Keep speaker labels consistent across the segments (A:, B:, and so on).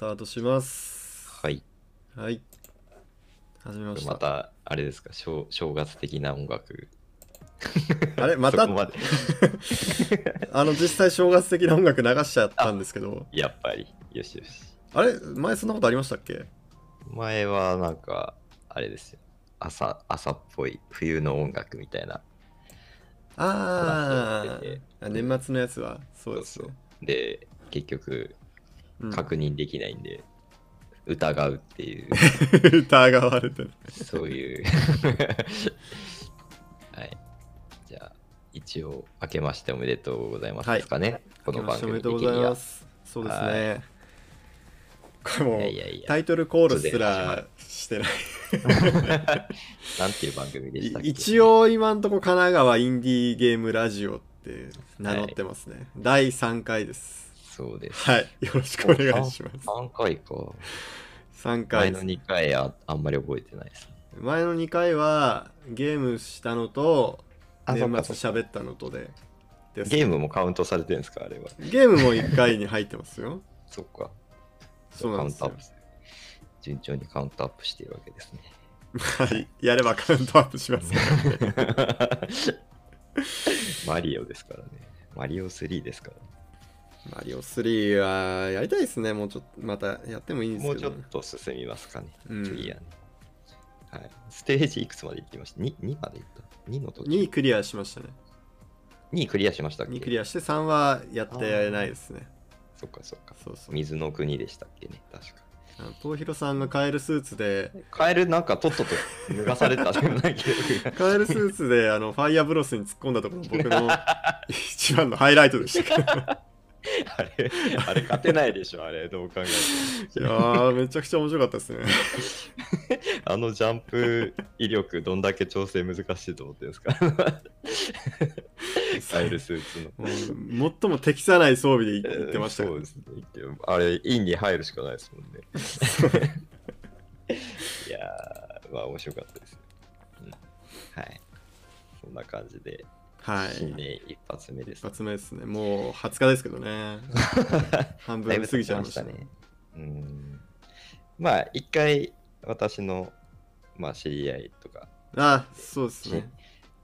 A: タートします。
B: はい。
A: はい。始めました。
B: また、あれですか、正正月的な音楽。
A: あれ また？
B: まで
A: あの、実際正月的な音楽流しちゃったんですけど、
B: やっぱり。よしよし。
A: あれ？前そんなことありましたっけ？
B: 前はなんか、あれですよ。朝、朝っぽい冬の音楽みたいな。
A: ああ、年末のやつは？そうですね。
B: で、結局、
A: うん
B: 確認できないんで、疑うっていう、
A: 疑われてる。
B: そういう。はい。じゃあ、一応、明けましておめでとうございます
A: はい
B: ですかね。この
A: 明けま
B: 番組
A: おめでとうございま。す。そうですね。これもう
B: いやいやいや
A: タイトルコールすらしてない。
B: なんていう番組でしたっけ？
A: 一応今んとこ神奈川インディーゲームラジオって名乗ってますね。第3回です。
B: そうです。
A: はい。よろしくお願いします。
B: 3回か。
A: 3
B: 前の
A: 回です。
B: 2回ああんまり覚えてないです。
A: 前の2回はゲームしたのと
B: あ
A: 年
B: そ
A: 末喋ったのとでです
B: ゲームもカウントされてるんですかあれは。
A: ゲームも1回に入ってますよ。
B: そっか。
A: そうなんですよ
B: カウントアップ。する順調にカウントアップしているわけですね。
A: はい。やればカウントアップしますからね。
B: マリオですからね。マリオ3ですから、ね。
A: マリオ3はやりたいですね。もうちょっとまたやってもいいんです
B: もうちょっと進みますかね。
A: うん
B: 次はね。はい。ステージいくつまで行ってました ?2, 2まで行った ?2 の時
A: ？2クリアしましたね。
B: 2クリアしましたっけ
A: ？2クリアして3はやってないですね。
B: そっかそっか。
A: そうそう。
B: 水の国でしたっけね？確か。
A: 東広さんがカエルスーツで、
B: カエルなんかとっとと脱がされたような記憶が。
A: カエルスーツであのファイアブロスに突っ込んだところ、僕の一番のハイライトでした。
B: あれ、あれ勝てないでしょ、あれ、どう考えて
A: いやー、めちゃくちゃ面白かったですね。
B: も。あのジャンプ威力、どんだけ調整難しいと思ってるんですか？カエルスーツの。
A: 最も適さない装備で言ってましたよ
B: そうですね。言ってあれ、インに入るしかないですもんね。いやー、まあ面白かったですよ。うんはい。そんな感じで、
A: はい。
B: 新年一発目です。
A: 一発目ですね。もう20日ですけどね。半分過ぎちゃいましたね。
B: ね。うん。まあ、一回、私の、まあ、知り合いとか、
A: あ、そうですね。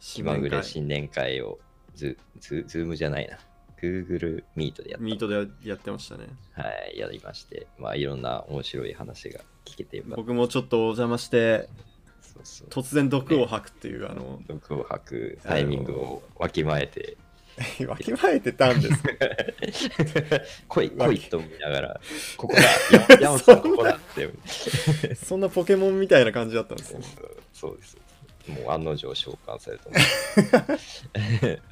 B: 気まぐれ
A: 新
B: 新年会をズ、ズ、ズームじゃないな。Google Meet でやった。
A: Meet でやってましたね。
B: はい、やりまして、まあ、いろんな面白い話が聞けてよかった。
A: 僕もちょっとお邪魔して、
B: そうそう。
A: 突然毒を吐くっていう、あの、
B: 毒を吐くタイミングをわきまえて、
A: わきまえてたんですか？
B: 来い来いと思いながら、ここだ、や山本さんここだって。
A: そんなポケモンみたいな感じだったんです
B: そう
A: ね。
B: そうです。もう案の定召喚された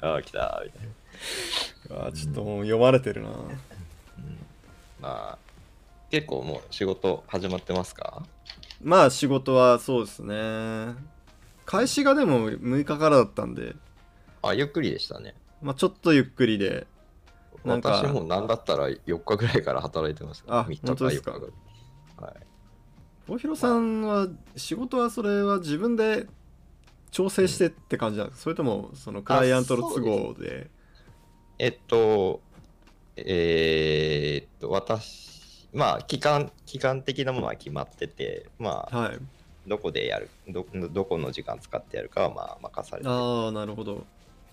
B: ああ、来たみたいな。
A: あちょっともう読まれてるな。
B: うんまあ、結構もう仕事始まってますか？
A: まあ仕事はそうですね。開始がでも6日からだったんで、
B: あ、ゆっくりでしたね。
A: まあちょっとゆっくりで、なんか
B: 私もなんだったら4日ぐらいから働いてます
A: あ
B: 3日
A: 本当ですか
B: ？4日ぐらい。はい。
A: 大広さんは仕事はそれは自分で調整してって感じなんですかそれともそのクライアントの都合で。
B: えっと、えーっと、私、まあ、期間、期間的なものは決まってて、まあ、
A: はい。
B: どこでやる、どどこの時間使ってやるかは、まあ、任されてる
A: ああ、なるほど。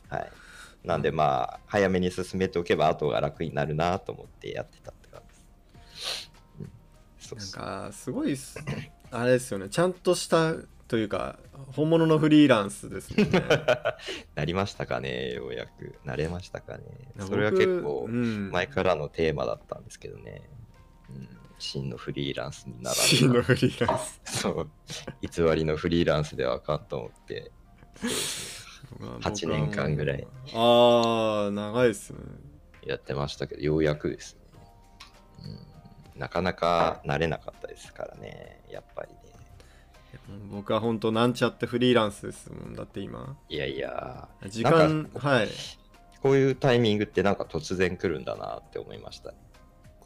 B: はい。なんで、まあ、早めに進めておけば、後が楽になるなと思ってやってたって感じです。うん、そう
A: なんかすごい あれですよね。ちゃんとしたというか、本物のフリーランスですね。
B: なりましたかね、ようやく。なれましたかね。
A: 僕
B: それは結構
A: う、ん、
B: 前からのテーマだったんですけどね。うん、真のフリーランスになら
A: 真のフリーランス。
B: そう、偽りのフリーランスではあかんと思って、そうですね、8年間ぐらい
A: ああ、長いっすね。
B: やってましたけど、ようやくですね、うん。なかなか慣れなかったですからね、やっぱりね。
A: 僕は本当なんちゃってフリーランスですもん。だって今。
B: いやいや、
A: 時間、
B: なんか
A: はい。
B: こういうタイミングってなんか突然来るんだなって思いましたね。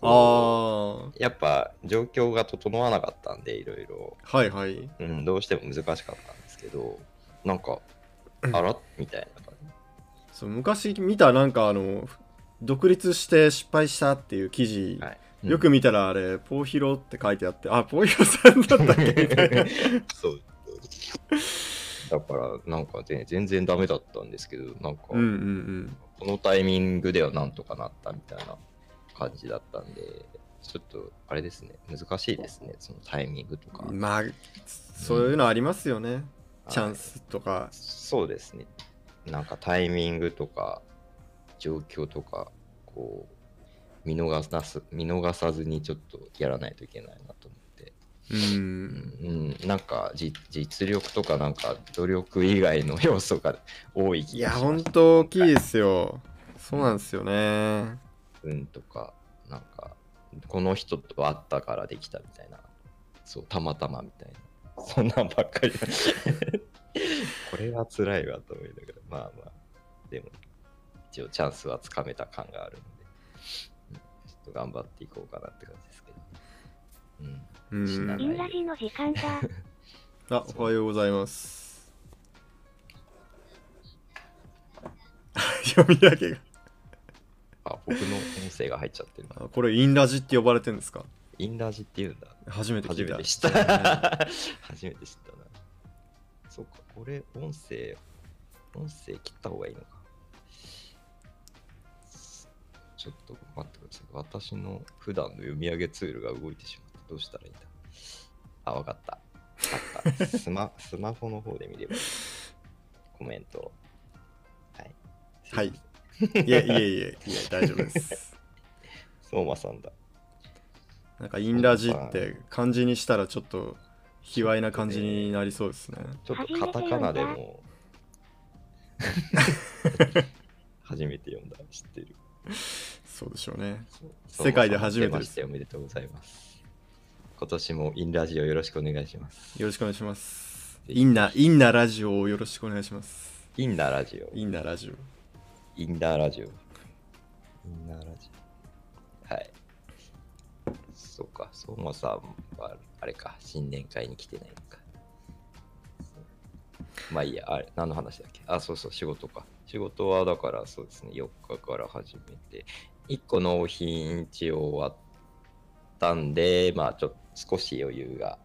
B: こ
A: あ
B: うやっぱ状況が整わなかったんで、いろいろ、
A: あ、はいはい。
B: うん、どうしても難しかったんですけど、なんか、あら？みたいな感じ。
A: そう昔見たなんかあの独立して失敗したっていう記事
B: はい
A: よく見たらあれ、ポーヒロって書いてあって、あ、ポーヒロさんだったっけ？みたいな。
B: そう。だから、なんかね、全然ダメだったんですけど、なんか、
A: うんうんうん。
B: このタイミングではなんとかなったみたいな感じだったんで、ちょっと、あれですね、難しいですね、そのタイミングとか。
A: まあ、そういうのありますよね。
B: はい
A: チャンスとか。
B: そうですね。なんかタイミングとか、状況とか、こう、見逃さす見逃さずにちょっとやらないといけないなと思って。
A: うん。
B: うん、なんかじ実力とかなんか努力以外の要素が多い気
A: いや、
B: がします。
A: ほんと大きいですよ。そうなんですよね。
B: 運とか、なんか、この人と会ったからできたみたいな、そう、たまたまみたいな、そんなんばっかり。これは辛いわと思いながら、まあまあ、でも、一応チャンスはつかめた感があるので、うんちょっと頑張っていこうかなって感じですけど。うん。
A: うん。
C: インラジの時間だ。
A: あ、おはようございます。読み上げが。
B: あ、僕の音声が入っちゃってる。
A: あこれ、インラジって呼ばれてるんですか？
B: インラジって言うんだ。
A: 初めて聞いた。
B: 初めて知った。初めて知ったな。そうか、これ、音声、音声切った方がいいのか。ちょっと待ってください。私の普段の読み上げツールが動いてしまった。どうしたらいいんだ？あ、わかった。わかった。スマスマホの方で見ればいい。コメント。はい。
A: はい。いやいやいやいや、大丈夫です。
B: 相馬さんだ。
A: なんか、インラジって漢字にしたらちょっと卑猥な感じになりそうですね。
B: ちょっとカタカナでも。初めて読んだ。知ってる。
A: そうでしょうね。世界で初めて
B: 出ましておめでとうございます。今年もインラジオよろしくお願いします。
A: よろしくお願いします。インナ、インナラジオをよろしくお願いします。
B: インナーラジオ。
A: インナラジオ。
B: インナーラジオ。インナーラジオ。はい。そうか、相馬さんは、あれか、新年会に来てないのか。そうまあいいや、あれ、何の話だっけ？あ、そうそう、仕事か。仕事はだからそうですね、4日から始めて、1個納品一応終わったんで、まあちょっと少し余裕が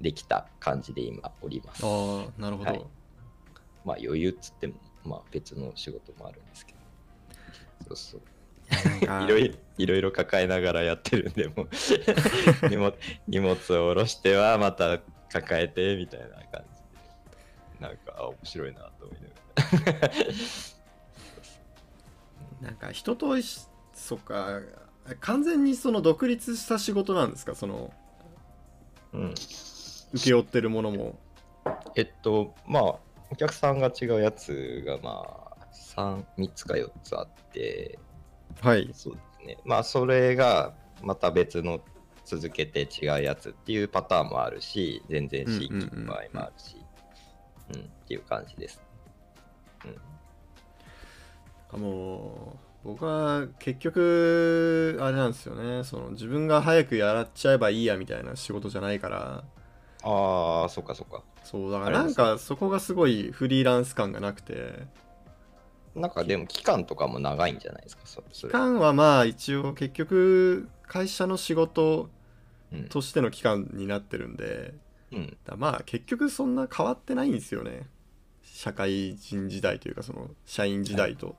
B: できた感じで今おります。
A: ああ、なるほど。
B: はいまあ余裕っつっても、まあ別の仕事もあるんですけど。そうそう。いろいろいろいろ抱えながらやってるんで、もう 荷物荷物を下ろしてはまた抱えてみたいな感じで。なんか、あ面白いなと思いながら。
A: なんか人とそっか完全にその独立した仕事なんですか？その
B: うん、
A: 請け負ってるものも
B: えっと、まあ、お客さんが違うやつが、まあ、3、3つか4つあって、
A: はい
B: そうですね。まあ、それがまた別の続けて違うやつっていうパターンもあるし、全然新規の場合もあるし、うんっていう感じです。うん。
A: もう僕は結局あれなんですよねその自分が早くやっちゃえばいいやみたいな仕事じゃないから
B: ああ、そっかそっか。
A: そうだからなんかそこがすごいフリーランス感がなくて。
B: なんかでも期間とかも長いんじゃないですか、そ。
A: 期間はまあ一応結局会社の仕事
B: うん。
A: としての期間になってるんで。
B: うん。
A: だまあ結局そんな変わってないんですよね。社会人時代というかその社員時代と、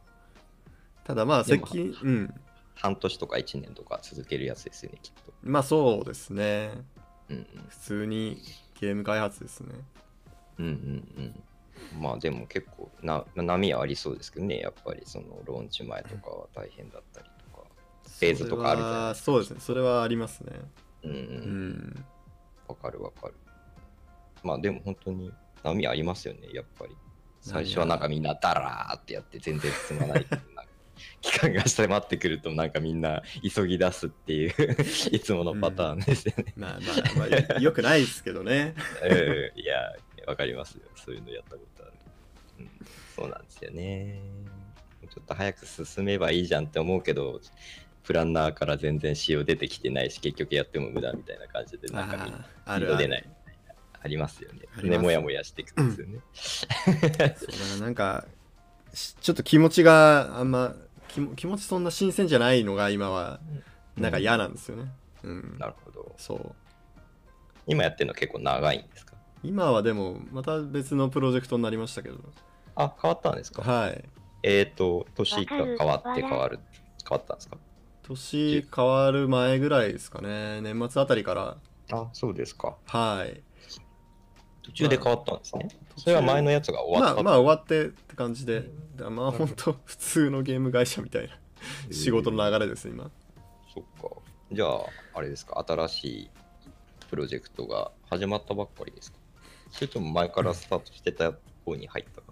A: ただまあ
B: でも
A: 責うん。
B: 半年とか1年とか続けるやつですよね、きっと。
A: まあそうですね。
B: うん。
A: 普通にゲーム開発ですね
B: うん。うんうんうん。まあでも結構な波はありそうですけどね、やっぱりそのローンチ前とかは大変だったりとか。フェーズとかあるじゃないですか
A: そうですねそれはありますね
B: うんう。
A: うんん
B: わかるわかる。まあでも本当に波ありますよね、やっぱり。最初はなんかみんなダラーってやって全然進まない期間が迫ってくるとなんかみんな急ぎ出すっていう いつものパターンですよね。
A: まあまあまあよくないですけどね
B: うんいや、わかりますよ。そういうのやったことある。うん、そうなんですよね。ちょっと早く進めばいいじゃんって思うけど、プランナーから全然仕様出てきてないし、結局やっても無駄みたいな感じで、なんかみんない。ありますよね。ね、もやもやしていくんですよね。
A: そうだななんかしちょっと気持ちがあんま気も気持ちそんな新鮮じゃないのが今はなんか嫌なんですよね。うん。
B: なるほど。
A: そう。
B: 今やってるの結構長いんですか？
A: 今はでも、また別のプロジェクトになりましたけど。
B: あ、変わったんですか？
A: はい。
B: えっ、ー、と、年が変わって変
C: わ
B: わる。変わったんですか？
A: 年変わる前ぐらいですかね。年末あたりから。
B: あ、そうですか。
A: はい。
B: 途中で変わったんですね。
A: 途中
B: それは前のやつが終わった。
A: まあまあ終わってって感じで。だまあ本当普通のゲーム会社みたいな仕事の流れです、今。
B: そっか。じゃあ、あれですか、新しいプロジェクトが始まったばっかりですか？それとも前からスタートしてた方に入った感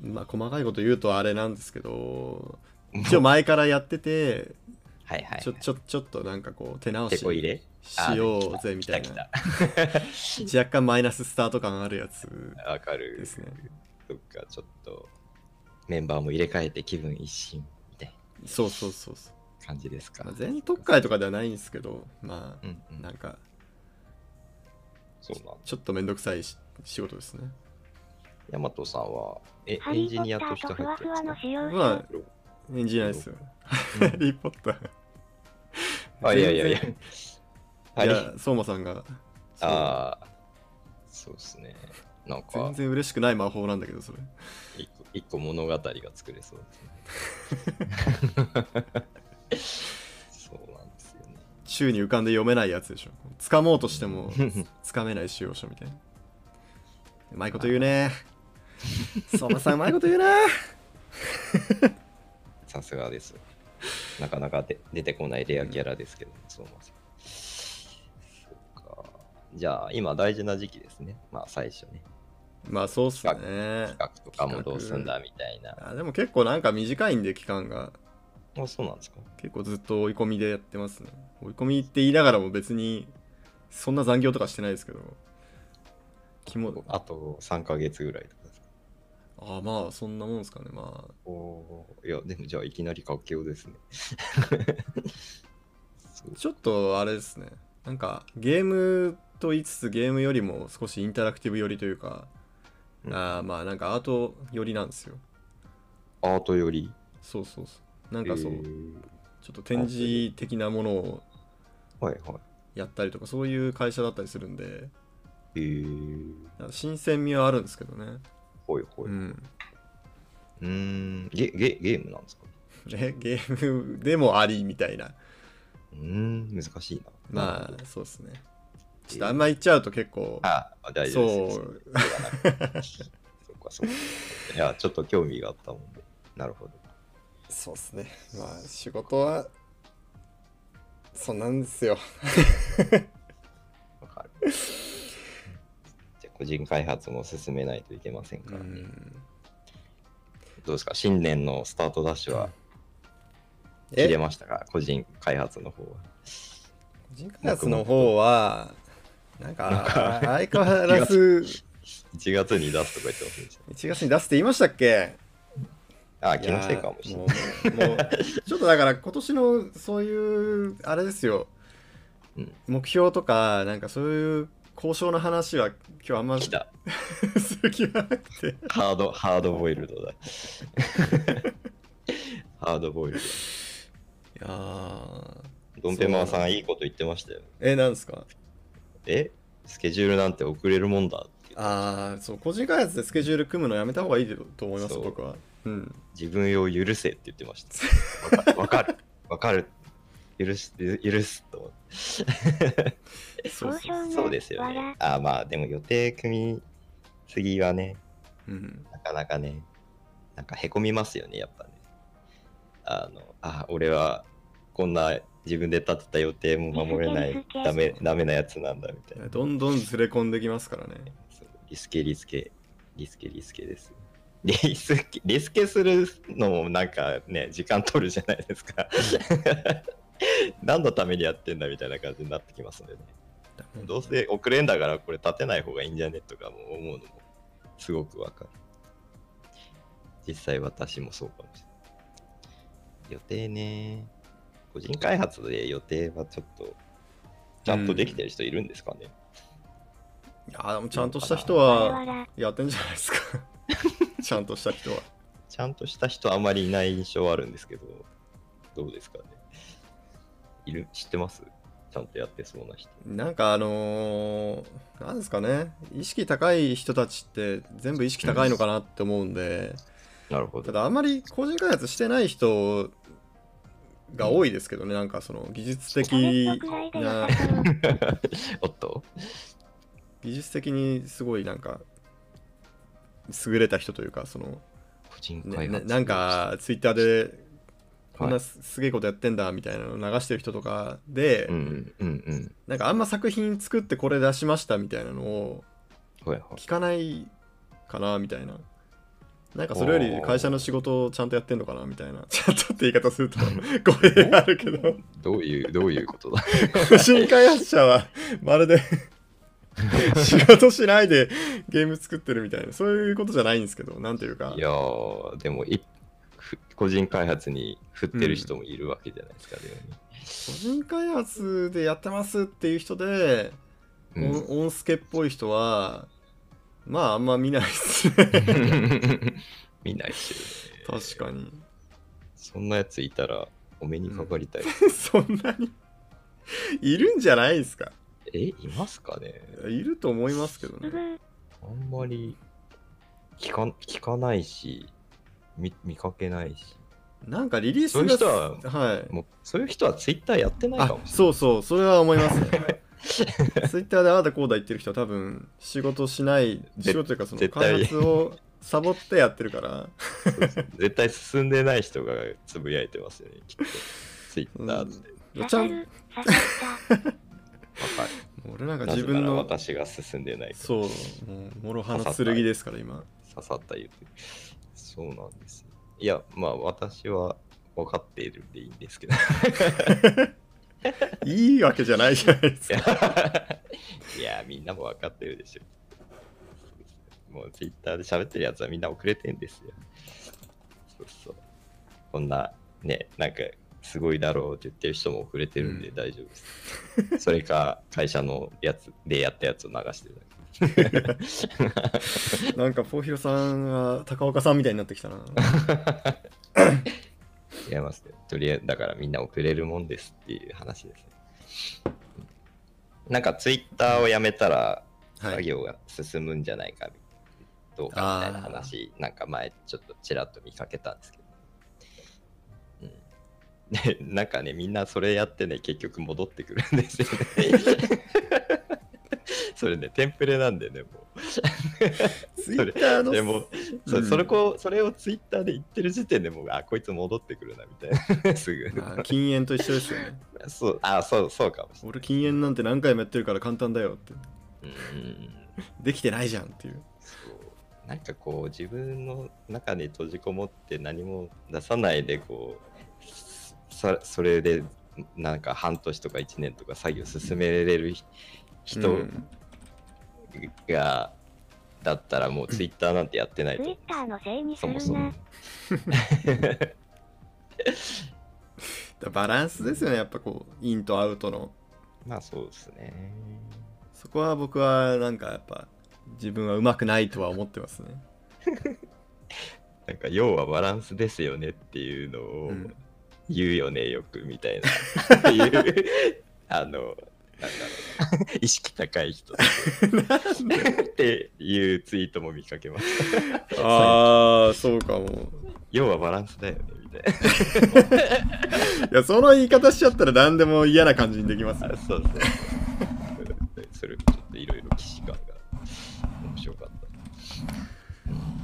A: まあ細かいこと言うとあれなんですけど、
B: じ
A: 一応前からやってて、
B: はいはい。
A: ちょちょちょっとなんかこう手直し
B: 手こ入れ
A: しようぜみたいな 若干マイナススタート感あるやつ
B: わかる。
A: ですね
B: そっか、ちょっとメンバーも入れ替えて気分一新みたい
A: そうそうそうそう、
B: な感じですか。
A: まあ、全特会とかではないんですけどま
B: うんうん、
A: あなんか
B: そうなんだ。
A: ちょっとめんどくさいし仕事ですね。
B: ヤマトさんはえエンジニアとして
C: とふわふわ
B: 入ってるんですか？
C: の使用
A: まあ
C: 書。
A: エンジニアですよ。
B: うん。
A: ハリー・ポッター。
B: あ、いやいやいや。
A: いや相馬さんが。
B: ああ、そうですね。なんか。
A: 全、然嬉しくない魔法なんだけどそれ。
B: 一個一個物語が作れそうですね。そうなんですよね。
A: 宙に浮かんで読めないやつでしょ。掴もうとしても 掴めない使用書みたいなうまいこと言うね 相馬さんうまいこと言うな
B: さすがです。なかなかで出てこないレアキャラですけど、そうません。そうか。じゃあ、今大事な時期ですね。まあ、最初ね。
A: まあそうっすね
B: 企画とかもどうすんだみたいな。
A: あでも結構なんか短いんで期間が
B: あ、そうなんですか？
A: 結構ずっと追い込みでやってますね追い込みって言いながらも別にそんな残業とかしてないですけど気も
B: あと3ヶ月ぐらいとかですか。
A: あまあそんなもんですかねまあ
B: おーいや、でもじゃあいきなり活況ですね。
A: ちょっとあれですねなんかゲームと言いつつゲームよりも少しインタラクティブ寄りというか、
B: うん
A: あーまあなんかアート寄りなんですよ
B: アートより？
A: そうそうそうなんかそう、
B: えー
A: ちょっと展示的なものを
B: はいはい。
A: やったりとかそういう会社だったりするんで
B: えー、
A: なんか新鮮味はあるんですけどね
B: ほいほい。
A: う
B: うんーんゲゲゲームなんですか？
A: えゲームでもありみたいな
B: うーん、難しいな。
A: まあそうですねちょっとあんま言っちゃうと結構
B: あ、あ大丈夫です。
A: そう
B: そっかそっか。いや、ちょっと興味があったもんで。なるほど。
A: そうですねまあ仕事はそんなんですよ
B: わかる。個人開発も進めないといけません
A: う
B: からね。
A: ん
B: どうですか？新年のスタートダッシュは切れ
A: え
B: ましたか？個人開発の方は。
A: 個人開発の方はなん
B: か
A: か相変わらず
B: 1月に出すとか言ってませんでし
A: 1月に出すって言いましたっけ？
B: た。あ、気のせいかもしれない。
A: もうちょっとだから今年のそういうあれですよ、
B: うん
A: 目標とかなんかそういう交渉の話は今日あんま。する気はなくて
B: ハード、ハードボイルドだ。ハードボイルド。
A: いやー
B: ドンペマーさんいいこと言ってましたよ。
A: えなんですか？
B: え？スケジュールなんて遅れるもんだって
A: ああそう個人開発でスケジュール組むのやめた方がいいと思います僕はうん
B: 自分を許せって言ってました。わかる。わかる。許す、許すと思って。
A: そう
B: ですよね。あまあでも予定組みすぎはね、
A: うん
B: なかなかね、なんかへこみますよね、やっぱね。あの、あ、俺はこんな自分で立てた予定も守れない ダメダメなやつなんだみたいな。
A: どんどんずれ込んできますからね
B: リスケリスケ、リスケリスケです。リスケリスケするのもなんかね、時間取るじゃないですか。何のためにやってんだみたいな感じになってきますのでね。どうせ遅れんだからこれ立てない方がいいんじゃねとかも思うのもすごくわかる。実際私もそうかもしれない。予定ね。個人開発で予定はちょっとちゃんとできてる人いるんですかね、
A: いやでもちゃんとした人
C: わ
A: はやってんじゃないですか ちゃんとした人は
B: ちゃんとした人あまりいない印象はあるんですけど、どうですかね。いる知ってます？ちゃんとやってそうな人。
A: なんかあのーなんですかね。意識高い人たちって全部意識高いのかなって思うんで、
B: なるほど。
A: ただあんまり個人開発してない人が多いですけどね、なんかその技術的な
B: おっと。
A: 技術的にすごいなんか優れた人というかその、
B: 個人
A: ね
B: 開発、
A: ななんかツイッターでこん
B: は
A: ないすすげえことやってんだみたいなのを流してる人とかで、
B: うんうんうん。
A: なんかあんま作品作ってこれ出しましたみたいなのを。聞かないかなみたいな。なんかそれより会社の仕事をちゃんとやってんのかなみたいな。ちゃんとって言い方すると語弊があるけど、
B: どういう、どういうことだ？
A: 個人開発者はまるで仕事しないでゲーム作ってるみたいな、そういうことじゃないんですけど、なんていうか
B: い、やー、でもいふ個人開発に振ってる人もいるわけじゃないですか、で
A: 個人開発でやってますっていう人で、
B: もね
A: オンっぽい人は、まああんま見ないですね。
B: 見ないし、
A: 確かに。
B: そんなやついたらお目にかかりたい。
A: そんなに？いるんじゃないですか？
B: え、いますかね？
A: いると思いますけどね。
B: あんまり聞か聞かないし見、見かけないし。
A: なんかリリース
B: そういう人は
A: はい。
B: もうそういう人はツイッターやってないか
A: あ
B: もしれない。
A: そうそう、それは思いますね。ツイッターでああだこうだ言ってる人は多分仕事しない、
B: ぜ
A: 仕事というかその開発をサボってやってるから、
B: 絶対進んでない人がつぶやいてますよね、きっと。ツイッターで。
A: ちゃん
C: 刺さった。
B: わかる。
A: 俺なんか自分の、
B: 私が進んでない
A: そう、もう、諸刃の剣ですから今。
B: 刺さった言うて。そうなんですよ。いや、まあ私は分かっているんでいいんですけど。
A: いいわけじゃないじゃないですか。
B: いや、みんなも分かってるでしょ。もうツイッターで喋ってるやつはみんな遅れてんですよ。そうそう。こんな、ね、なんか、すごいだろうって言ってる人も遅れてるんで
A: うん
B: 大丈夫です。それか、会社のやつでやったやつを流してるだけ。
A: なんか、ポーヒロさんが高岡さんみたいになってきたな。
B: 違 いますね。とりあえず、だからみんな遅れるもんですっていう話ですね。なんかツイッターをやめたら
A: はい。
B: 作業が進むんじゃないか、どうかみたいな話、なんか前ちょっとちらっと見かけたんですけど。うんでなんかね、みんなそれやってね、結局戻ってくるんですよね。それね、テンプレなんでね、もう。
A: ツイッターの
B: でも、そ
A: うん
B: それこそれをツイッターで言ってる時点でもう、あ、こいつ戻ってくるな、みたいな。すぐ。
A: あ禁煙と一緒ですよね。
B: そう、あ、そう、そうかもしれ
A: 俺禁煙なんて何回もやってるから簡単だよって。
B: ない。うん。
A: できてないじゃんっていう。
B: そう。なんかこう、自分の中に閉じこもって何も出さないで、こう、そそれで、なんか半年とか1年とか作業進めれる人
A: うん
B: が、だったらもうツイッターなんてやってないと
C: ツイッターのせいにする
B: そもそも
C: な。
A: バランスですよね、やっぱこう、インとアウトの。
B: まあそうですね。
A: そこは僕はなんかやっぱ自分はうまくないとは思ってますね。
B: なんか要はバランスですよねっていうのを
A: うん
B: 言うよね、よくみたいな。いうあの、意識高い人っていうツイートも見かけます。
A: ああ、そうかも。
B: 要はバランスだよねみたい
A: いや、その言い方しちゃったら何でも嫌な感じにできます
B: な。
A: よ
B: あ。そうそう。それちょっといろいろ既視感が面白かった。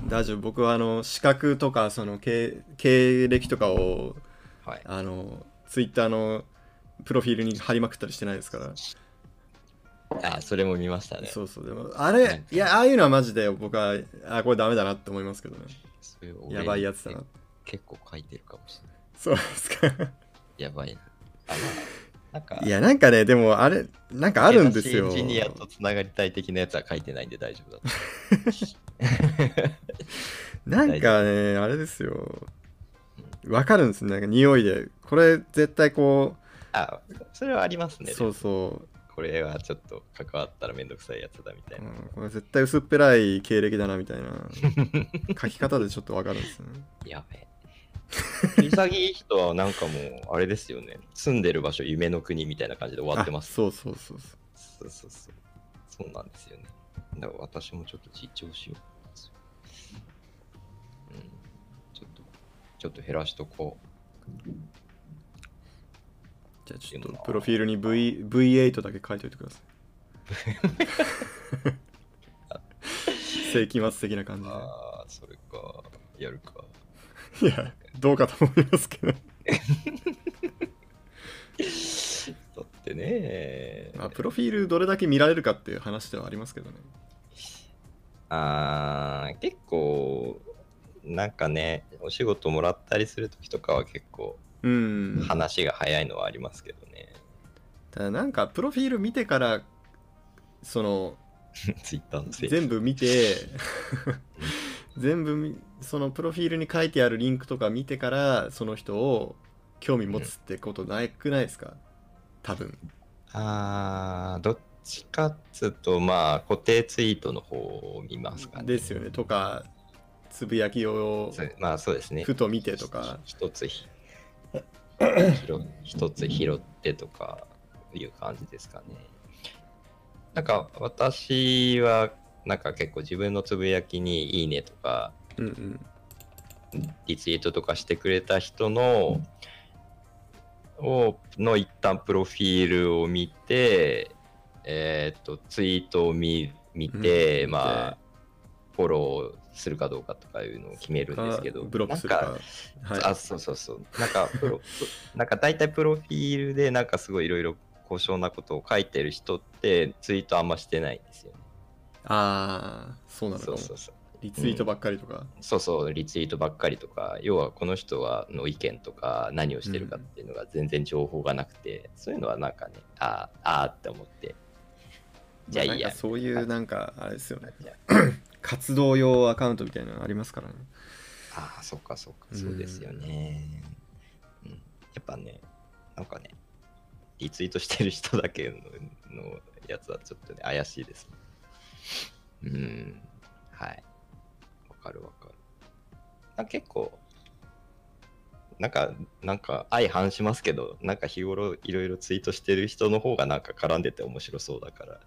A: 大丈夫、僕はあの資格とかその経経歴とかを
B: はい。
A: あのツイッターのプロフィールに貼りまくったりしてないですから。
B: あ、それも見ましたね。
A: そうそう、でもあれ、いや、ああいうのはマジで僕は、あこれダメだなって思いますけどね。やばいやつだな。
B: 結構書いてるかもしれない。
A: そうですか。
B: やばいな。あ、まあ、なんか、
A: いや、なんかね、でもあれ、なんかあるんですよ。
B: エンジニアとつながりたい的なやつは書いてないんで大丈夫だと。
A: なんかね、あれですよ。わかるんですね。なんか匂いで。これ絶対こ
B: あ、それはあります
A: う、
B: ね。
A: そうそ
B: これはちょっと関わったらめんどくさいやつだみた
A: う、
B: いうな。
A: ん。これ絶対薄っぺらい経歴だなみたいな 書き方でちょっとわかるんですね。
B: やべえ。潔い人はなんかもう、あれですよね。住んでる場所、夢の国みたいな感じで終わってます。
A: あそうそうそうそう
B: そうそうそう。そうなんですよね。だから私もちょっと実調しよう。うん。ちょっと、ちょっと減らしとこ
A: じゃあちょっとプロフィールに v V8 だけ書いといてください 世紀末的な感
B: う。
A: じ
B: ああ、それか。やるか。
A: でいやどうかと思いますけど
B: だってね。
A: まあプロフィールどれだけ見られるかっていう話ではありますけどね
B: あー結構、なんかね、お仕事もらったりするときとかは結構
A: うん。
B: 話が早いのはありますけどね。
A: ただなんかプロフィール見てからその
B: ツイッターのせい。
A: 全部見て全部みそのプロフィールに書いてあるリンクとか見てからその人を興味持つってことなくないですか？多分。
B: あーどっちかっつうと、まあ、固定ツイートの方を見ますかね。
A: ですよね。とかつぶやきを
B: まあ、そうですね。
A: ふと見てとか。
B: ひ一つ一つ拾ってとかいう感じですかね。なんか私はなんか結構自分のつぶやきにいいねとか
A: うんうん
B: リツイートとかしてくれた人のをの一旦プロフィールを見て、えーっとツイートを見見て、
A: うん
B: まあフォローするかどうかとかいうのを決めるんですけど
A: ブロックするか。
B: なんか
A: はい。
B: あそうそうそう。なんかプロ なんか大体プロフィールでなんかすごいいろいろ高尚なことを書いてる人ってツイートあんましてないんですよね。
A: ああそうなのかも。
B: そうそうそう。
A: リツイートばっかりとか、
B: そうそう、リツイートばっかりとか、要はこの人はの意見とか何をしてるかっていうのが全然情報がなくて、そういうのはなんかね、ああ、ああって思って、じゃあいいや。
A: そういうなんかあれですよね 活動用アカウントみたいなのありますからね
B: ああ、そっかそっか、そうですよね。うん、やっぱね、なんかね、リツイートしてる人だけののやつはちょっとね、怪しいですね。うん、はい。わかるわかる。なんか結構、なんか、なんか相反しますけど、なんか日頃いろいろツイートしてる人の方がなんか絡んでて面白そうだから、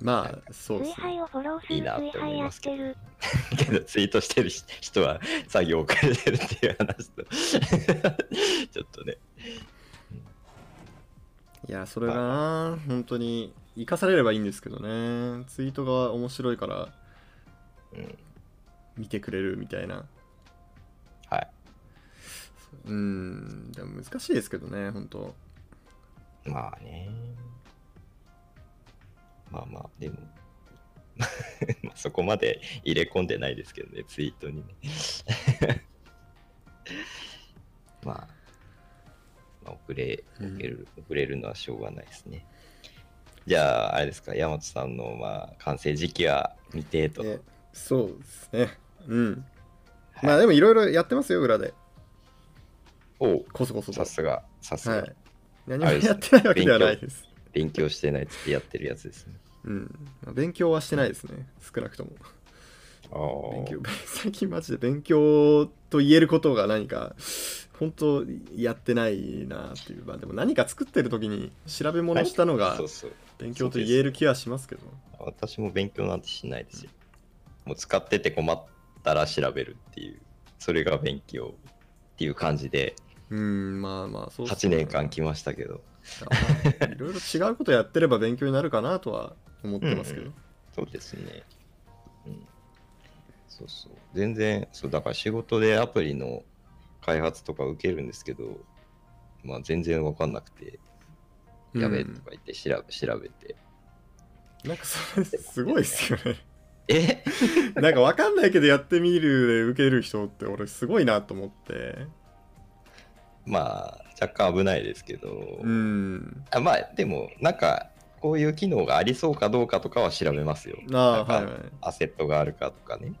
A: まあそうですね。
C: をフォローする
B: いいなって思いますけど。けどツイートしてる人は作業遅れてるっていう話と。ちょっとね。
A: いやそれがな本当に生かされればいいんですけどね。ツイートが面白いから
B: うん。
A: 見てくれるみたいな。
B: はい。
A: うんでも難しいですけどね本当。
B: まあねまあまあでも。まあそこまで入れ込んでないですけどねツイートにね。まあ、まあ、遅れ
A: うん
B: 遅れる、遅れるのはしょうがないですね。じゃああれですか大和さんのまあ完成時期は未定と、
A: えそうですね。うん。
B: はい。
A: まあでもいろいろやってますよ裏で。
B: おう。
A: こそこそと。
B: さすがさすが、
A: はい。何もやってないわけではないです
B: 勉強してないっつってやってるやつですね。
A: うん、まあ勉強はしてないですね。少なくとも。
B: あ
A: 勉強。最近マジで勉強と言えることが何か本当やってないなっていう。まあでも何か作ってる時に調べ物したのが。勉強と言える気はしますけど。
B: 私も勉強なんてしないですよ。もう使ってて困ったら調べるっていう、それが勉強っていう感じで、
A: うんまあまあそうっす
B: 8
A: ね
B: 年間来ましたけど、
A: まあいろいろ違うことやってれば勉強になるかなとは思ってますけど、
B: うんそうですね。うん。そうそう。全然、そう、だから仕事でアプリの開発とか受けるんですけど、まあ全然わかんなくて、やべえとか言って調べ調べて。
A: なんかそれすごいっすよね
B: え？
A: なんかわかんないけどやってみるで受ける人って俺すごいなと思って
B: まあ、若干危ないですけど、
A: うん
B: あまあ、でも、なんか、こういう機能がありそうかどうかとかは調べますよ。
A: ああはいはい
B: アセットがあるかとかね。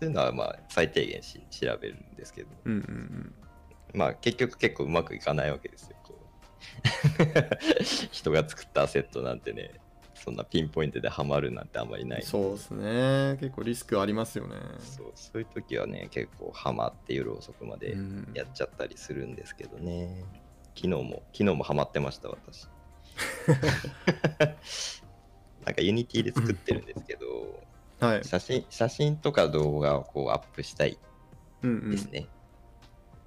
B: そういうのは、まあ、最低限し調べるんですけど、
A: うんうんうん
B: まあ、結局結構うまくいかないわけですよ。人が作ったアセットなんてね、そんなピンポイントでハマるなんてあんまりない。
A: そうですね。結構リスクありますよね。
B: そうそういう時はね結構ハマって夜遅くまで
A: うん。
B: やっちゃったりするんですけどね、昨日も昨日もハマってました私。なんか Unity で作ってるんですけど
A: はい。
B: 写真写真とか動画をこうアップしたい
A: うんうん。
B: ですね、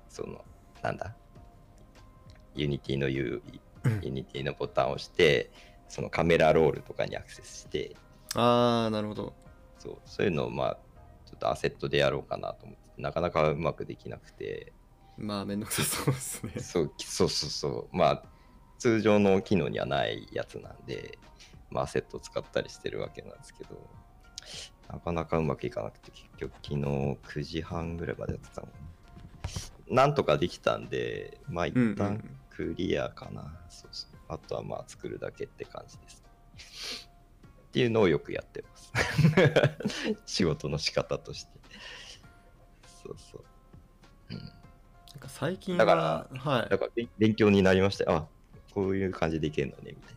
B: そのなんだ？ Unity の U
A: うん。
B: Unity のボタンを押してそのカメラロールとかにアクセスして。
A: ああなるほど。
B: そう。そういうのをまあちょっとアセットでやろうかなと思って。なかなかうまくできなくて。
A: まあめんどくさそうですね。
B: そうそうそうそう。まあ通常の機能にはないやつなんでまあアセットを使ったりしてるわけなんですけど。なかなかうまくいかなくて結局昨日9時半ぐらいまでやってたのなんとかできたんでまあ一
A: うんうん
B: 旦クリアかな、そうそうあとはまあ作るだけって感じです。っていうのをよくやってます。仕事の仕方として。そうそう、うん、
A: なんか最近
B: だか
A: ははい。
B: だから勉勉強になりましたよ。あこういう感じでいけるのねみたい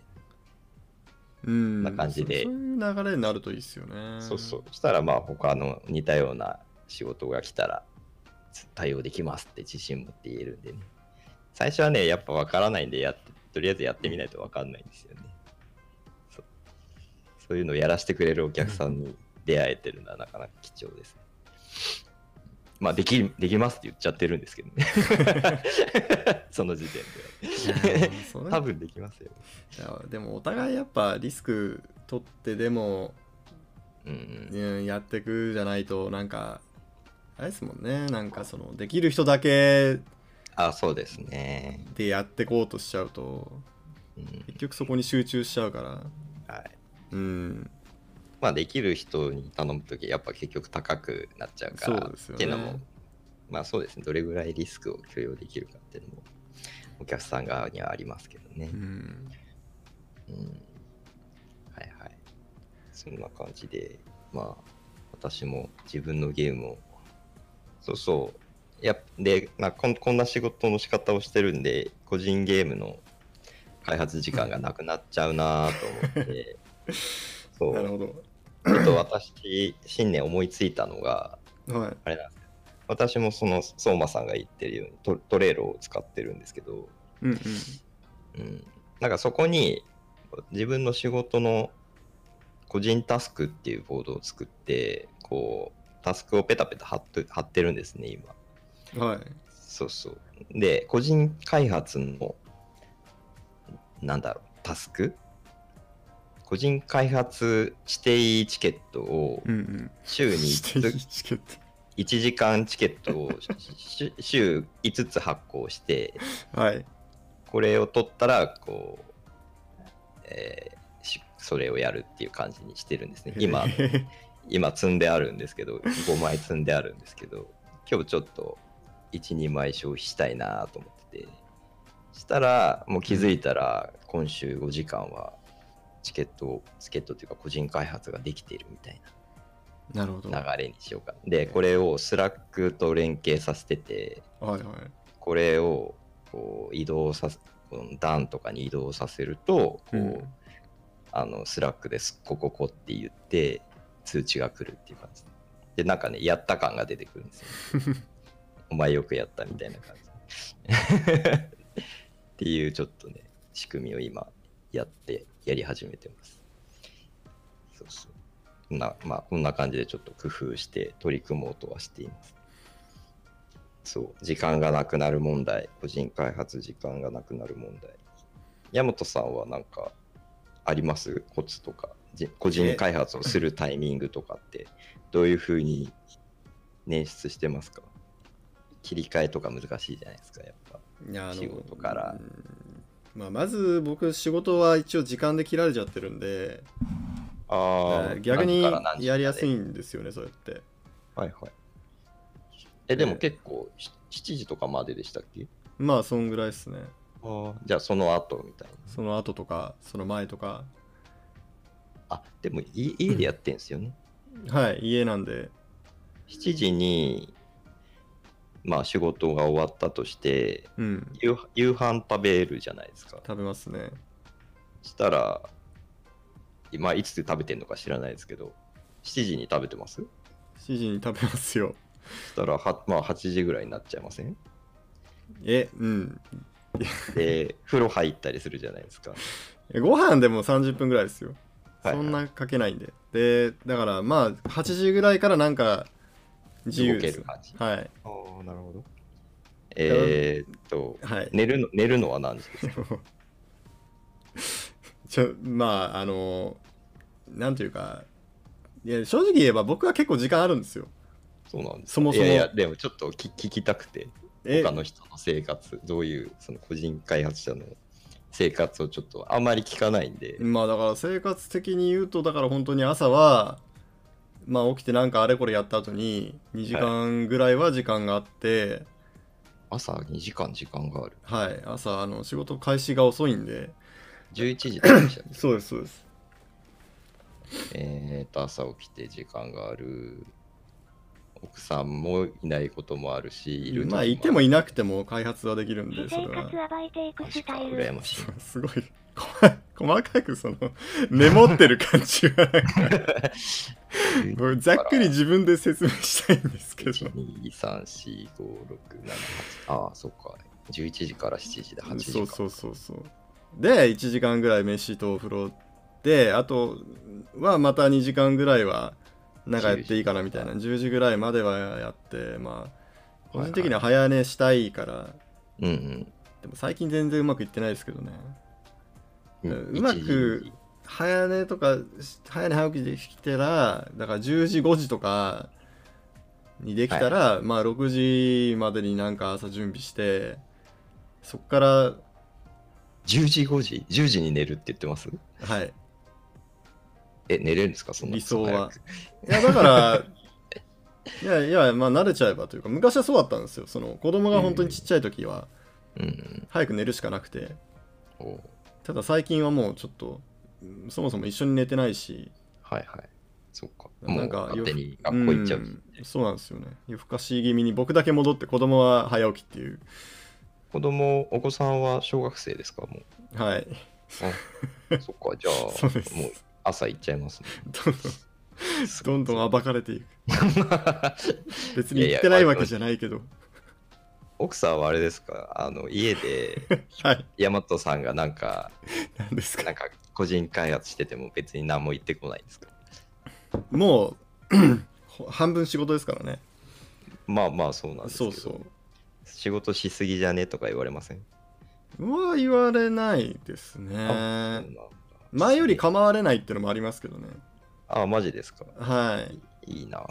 A: うん。
B: な感じで。
A: そそういう流れになるといいですよね。
B: な、そうそう。そしたらまあ他の似たような仕事が来たら対応できますって自信持って言えるんでね。最初はねやっぱ分からないんでやってとりあえずやってみないと分かんないんですよね。そう。そういうのをやらせてくれるお客さんに出会えてるのはなかなか貴重ですね。まあできできますって言っちゃってるんですけどね。その時点で。多分できますよ。
A: いやでもお互いやっぱリスク取ってでも、
B: うんうん。
A: うんやってくじゃないとなんかあれですもんね。なんかそのできる人だけ
B: あそうですね、
A: でやってこうとしちゃうと
B: うん。
A: 結局そこに集中しちゃうから。
B: はい。
A: うん。
B: まあできる人に頼むときやっぱ結局高くなっちゃうから
A: そうですよね。
B: っていうのもまあそうですね。どれぐらいリスクを許容できるかっていうのもお客さん側にはありますけどね。
A: う、ん。
B: うん。はいはい。そんな感じでまあ私も自分のゲームをそうそうやっで、まあ、こんこんな仕事の仕方をしてるんで個人ゲームの開発時間がなくなっちゃうなと思って。そう。
A: なるほど。
B: ちょっと私、新年思いついたのが、
A: はい。
B: あれなんですよ。私もその相馬さんが言ってるようにトトレーロを使ってるんですけど、
A: うんうん。
B: うん、なんかそこに自分の仕事の個人タスクっていうボードを作って、こう、タスクをペタペタ貼って貼ってるんですね、今。
A: はい。
B: そうそう。で、個人開発の、なんだろう、タスク？個人開発指定チケットを週に
A: 指定
B: 1つ
A: チケット。
B: 1時間チケットを し週5つ発行して、
A: はい。
B: これを取ったら、こう、えーしそれをやるっていう感じにしてるんですね。今、
A: へ
B: 今積んであるんですけど、5枚積んであるんですけど、今日ちょっと1、2枚消費したいなと思ってて、したら、もう気づいたら、今週5時間はチケットを、チケットっていうか個人開発ができているみたい
A: なるほど
B: な流れにしようか。で、これを Slack と連携させてて、
A: はいはい
B: これをこう移動させ、この段とかに移動させると、こう、
A: うん
B: あの、 Slack です、こここって言って、通知が来るっていう感じ。で、なんかね、やった感が出てくるんですよ。お前よくやったみたいな感じ。っていうちょっとね、仕組みを今やって、やり始めてます。そうそう。こんな、まあ、こんな感じでちょっと工夫して取り組もうとはしています。そう、時間がなくなる問題、個人開発時間がなくなる問題。山本さんはなんかあります？コツとか、個人開発をするタイミングとかって、どういうふうに捻出してますか？切り替えとか難しいじゃないですか、やっぱ。
A: いや
B: 仕事から。
A: うん。まあ、まず僕仕事は一応時間で切られちゃってるんで
B: あ
A: えー逆にやりやすいんですよねそうやって。
B: はいはい。え、でも
A: ね
B: 結構、し7時とかまででしたっけ？
A: まあそんぐらいですね。
B: あじゃあその後みたいな。
A: その後とかその前とか。
B: あ、でもい家でやってんすよね。
A: はい家なんで。
B: 7時に、まあ仕事が終わったとして、
A: うん。
B: 夕夕飯食べるじゃないですか。
A: 食べますね。
B: したら、まあ、いつ食べてんのか知らないですけど、7時に食べてます
A: ？7時に食べますよ。
B: そしたらは、まあ、8時ぐらいになっちゃいません？
A: えうん。
B: で、風呂入ったりするじゃないですか。
A: えご飯でも30分ぐらいですよ。
B: はい
A: そんなかけないんで。でだからまあ8時ぐらいからなんか自由です。
B: 動ける感じ
A: はい。
B: ああ、なるほど。えー、っと、
A: はい。
B: 寝るの寝るのは何時ですか？
A: ちょまああのなんていうかいや正直言えば僕は結構時間あるんですよ。
B: そうなんですか？
A: そもそも。
B: いやいや、でもちょっと聞聞きたくて、
A: え？
B: 他の人の生活、どういうその個人開発者の生活をちょっとあんまり聞かないんで、
A: まあだから生活的に言うとだから本当に朝はまあ起きてなんかあれこれやった後に2時間ぐらいは時間があって
B: 朝2時間時間がある。
A: はい、朝あの仕事開始が遅いんで
B: 11時で会社
A: そうですそうです
B: えーと、朝起きて時間がある。奥さんもいないこともあるし、いる時
A: まあいてもい
B: な
A: なくても開発はできるんで
C: 私
A: それは
C: 生活暴いていく
B: マジか、
C: スタイル
B: 羨。ましい。
A: すごい細細かくそのメモってる感じがなんか僕 ざっくり自分で説明したいんですけど
B: 1、2、3、4、5、6、7、8。ああ、そっか。11時から7時で8時か。
A: そうそうそうそうで1時間ぐらい飯とお風呂であとはまた2時間ぐらいはなんかやっていいかなみたいな。10時ぐらいまではやってまあ個人的には早寝したいから、
B: うんうん。
A: でも最近全然うまくいってないですけどね。
B: うん。
A: うまく
B: 1時。
A: 早寝とかし早寝早起きできたらだから10時5時とかにできたら、まあ6時までになんか朝準備してそっから
B: 10時5時 ?10 時に寝るって言ってます？
A: はい
B: え、寝れるんですか？そんな。
A: 理想は。いやだからいやいやまあ慣れちゃえばというか昔はそうだったんですよ。その子供が本当にちっちゃい時は
B: うん。うん。
A: 早く寝るしかなくて。
B: おう。
A: ただ最近はもうちょっとうんそもそも一緒に寝てないし。
B: はいはい。そっか。
A: な
B: もう
A: んか
B: 勝手に学校行っちゃう。
A: ん。そうなんですよね。夜更かし気味に僕だけ戻って子供は早起きっていう。
B: 子供、お子さんは小学生ですか？もう。
A: はい。
B: あそっか、じゃあ、
A: そうです。
B: もう朝行っちゃいますね。
A: どんどんどんどん暴かれていく。別に言ってないわけじゃないけど。
B: 奥さんはあれですか？あの家で
A: はい。
B: ヤマトさんがなんか
A: 何ですか？
B: なんか個人開発してても別に何も言ってこないんですか？
A: もう 半分仕事ですからね。
B: まあまあそうなんですけど。
A: そうそう。
B: 仕事しすぎじゃね？とか言われません？
A: は言われないですね前より構われないってのもありますけどね。
B: あマジですか。
A: はい。
B: いいな。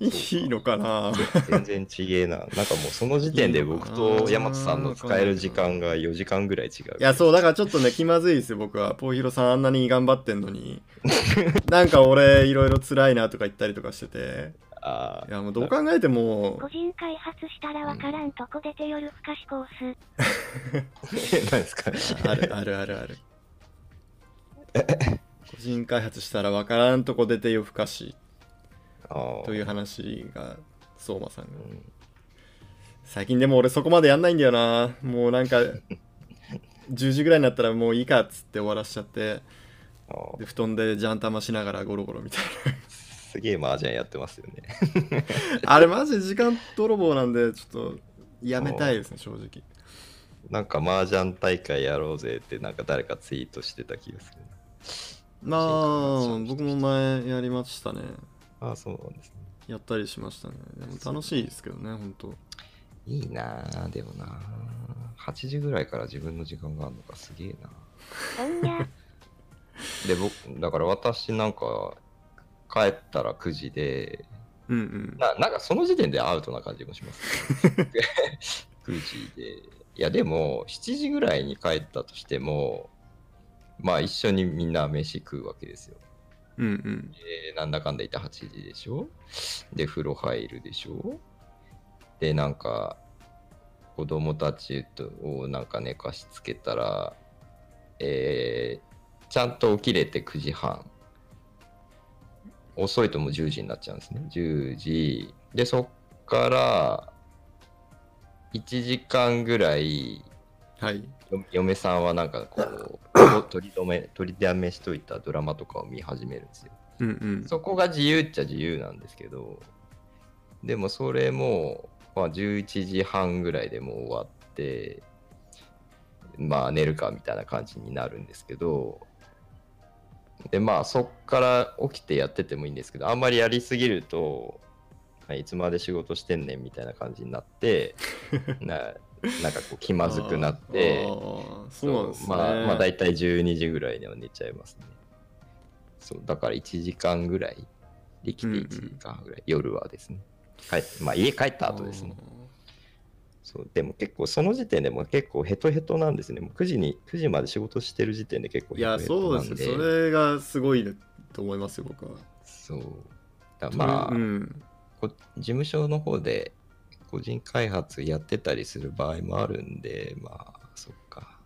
B: い
A: いのかな。
B: 全然ちげえな。なんかもうその時点で僕とヤマトさんの使える時間が4時間ぐらい違う。
A: いやそうだからちょっとね気まずいですよ僕は。ポーヒロさんあんなに頑張ってんのに。なんか俺いろいろ辛いなとか言ったりとかしてて。
B: あ
A: いやもうどう考えても。
C: 個人開発したらわからんとこ出て夜更かしコース。
B: ー何ですか
A: あるあるあるある個人開発したらわからんとこ出て夜更かしという話が相馬さんが。
B: うん。
A: 最近でも俺そこまでやんないんだよな。もうなんか 10時ぐらいになったらもういいかっつって終わらしちゃって。で布団でジャン玉しながらゴロゴロみたい
B: すげえ麻雀やってますよね。
A: な あれマジで時間泥棒なんでちょっとやめたいですね正直。
B: なんか麻雀大会やろうぜってなんか誰かツイートしてた気がする。
A: まあ僕も前やりましたね。
B: ああ、そうなんですね。
A: やったりしましたね。でも楽しいですけどね本当。
B: いいなあでもなあ。8時ぐらいから自分の時間があるのかすげえな で、僕、だから私なんか帰ったら9時で、
A: うんうん。
B: ななんかその時点でアウトな感じもします、9時で。いや、でも7時ぐらいに帰ったとしても、まあ一緒にみんな飯食うわけですよ。
A: うんうん
B: でなんだかんだ言って8時でしょ？で、風呂入るでしょ？で、なんか、子供たちとをなんか寝かしつけたら、えーちゃんと起きれて9時半。遅いともう10時になっちゃうんですね。10時。で、そっから、1時間ぐらい
A: はい
B: よ嫁さんはなんかこう 取り留め取りだめしといたドラマとかを見始めるんですよ。
A: うんうん
B: そこが自由っちゃ自由なんですけど、でもそれも、まあ、11時半ぐらいでもう終わって、まあ寝るかみたいな感じになるんですけど、でまあそっから起きてやっててもいいんですけど、あんまりやりすぎると、まあいつまで仕事してんねんみたいな感じになって、ななんかこう気まずくなって、
A: そうなんですね
B: まあ、まあ大体12時ぐらいには寝ちゃいますね。そう、だから1時間ぐらい、できて1時間ぐらい、夜はですね。帰っまあ家帰った後ですね。そう、でも結構その時点でも結構ヘトヘトなんですね。もう9時に、9時まで仕事してる時点で結構
A: いや
B: ヘトヘ
A: そう
B: トなんで。
A: ですよそれがすごいと思いますよ僕は
B: そう。だまあ、
A: うん
B: こ事務所の方で個人開発やってたりする場合もあるんで、まあ、そっか。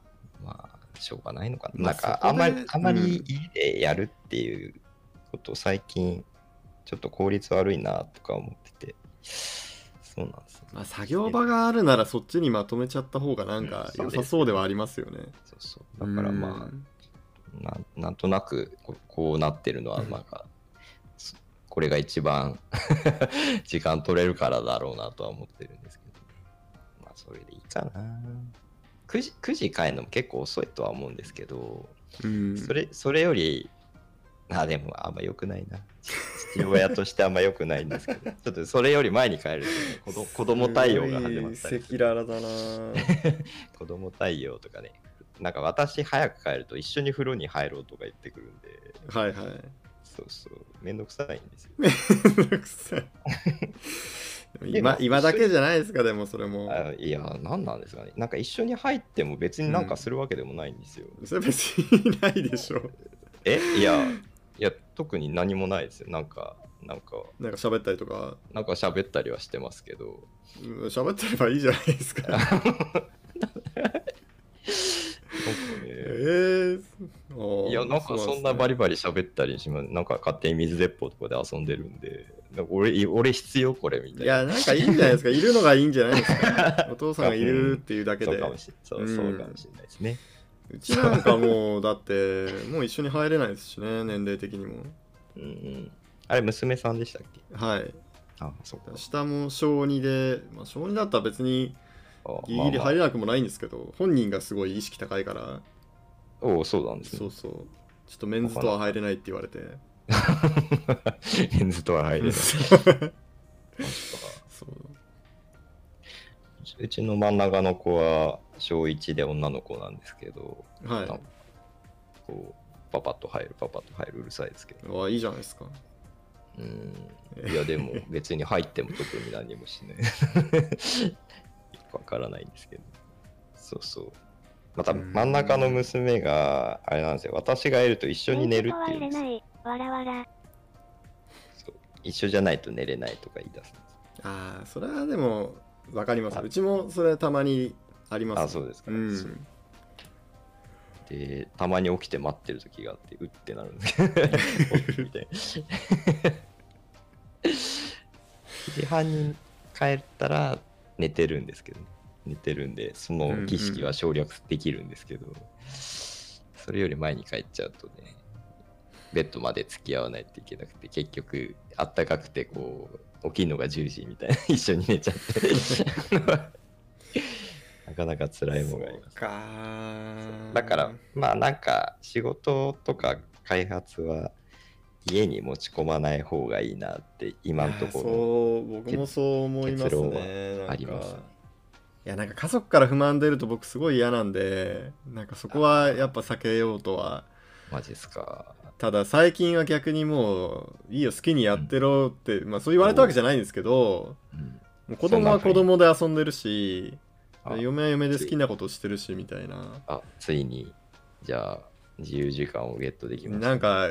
B: まあ、しょうがないのかな。
A: まあ
B: なんか、あんまり、あんま
A: うん
B: り家でやるっていうことを最近、ちょっと効率悪いなとか思ってて、そうなんですよ。
A: まあ作業場があるならそっちにまとめちゃった方がなんか良さそうではありますよね
B: そうそう。だからまあ、なんなんとなくここうなってるのは、
A: うん
B: なんか、そこれが一番 時間取れるからだろうなとは思ってるんですけど、まあそれでいいかな。9時 ,9 時帰るのも結構遅いとは思うんですけど、
A: うん。
B: それそれより、あ、でもあんま良くないな。父親としてあんま良くないんですけど、ちょっとそれより前に帰ると、ね、子供対応が始まったり
A: 赤裸々だな。
B: 子供対応とかね、なんか私早く帰ると一緒に風呂に入ろうとか言ってくるんで、
A: はいはい
B: そうそう、めんどくさいんですよ。
A: めんどくさい 今今だけじゃないですかでもそれも
B: あいや、なんなんですかね。なんか一緒に入っても別になんかするわけでもないんですよ。
A: それ別にないでしょ
B: えいや、いや、特に何もないですよ。なんか、なんか、
A: なんか喋ったりとか？
B: なんか喋ったりはしてますけど。
A: うん喋ってればいいじゃないですかえ ー、
B: いや、なんかそんなバリ
A: バ
B: バリ喋ったりします。なんか勝手に水鉄砲とかで遊んでるんで、なんか俺、俺必要これみたいな。
A: いやなんかいいんじゃないですか。いるのがいいんじゃないですか。お父さんがいるっていうだけで。
B: そうかもしれそう
A: うん。
B: そうかもしれないですね。
A: うちなんかもうだってもう一緒に入れないですしね年齢的にも。
B: うんうん。あれ、娘さんでしたっけ？
A: はい。
B: あ、そっか。
A: 下も小2で、まあ、小2だったら別に
B: あ
A: ギリギリ
B: まあ
A: 入れなくもないんですけど、本人がすごい意識高いから
B: まあおうそうなんですね。
A: そうそうちょっとメンズとは入れないって言われて
B: メンズとは入れない。
A: そう
B: うちの真ん中の子は小1で女の子なんですけど、
A: は
B: こうパパッと入る、パパッと入るうるさいですけど。
A: いあいいじゃないですか
B: うん。いや、でも 別に入っても特に何もしない。わからないんですけど。そうそう。また
A: うん
B: 真ん中の娘が、あれなんですよ、私がいると一緒に寝るっていうんです。
C: わらわら。
B: 一緒じゃないと寝れないとか言い出すんです。
A: ああそれはでも分かります
B: あ
A: うちもそれたまにあります
B: あ、そうですか。
A: うん
B: で、たまに起きて待ってる時があって、うってなるんですけど、みたいな。9時半に帰ったら寝てるんですけど、ね、寝てるんで、その儀式は省略できるんですけど、それより前に帰っちゃうとね、ベッドまで付き合わないといけなくて、結局、あったかくて、こう、起きるのが10時みたいな、一緒に寝ちゃって。なかなか辛いものがあります。
A: か
B: だから、まあなんか仕事とか開発は家に持ち込まない方がいいなって今のところ。
A: そう僕もそう思います
B: ありますね
A: いやなんか家族から不満出ると僕すごい嫌なんでなんかそこはやっぱ避けようとは。
B: マジですか。
A: ただ最近は逆にもういいよ好きにやってろって、まあそう言われたわけじゃないんですけど
B: うん、
A: もう子供は子供で遊んでるし
B: あ
A: 嫁は嫁で好きなことしてるしみたいな。
B: あついに、じゃあ自由時間をゲットできました。
A: なんか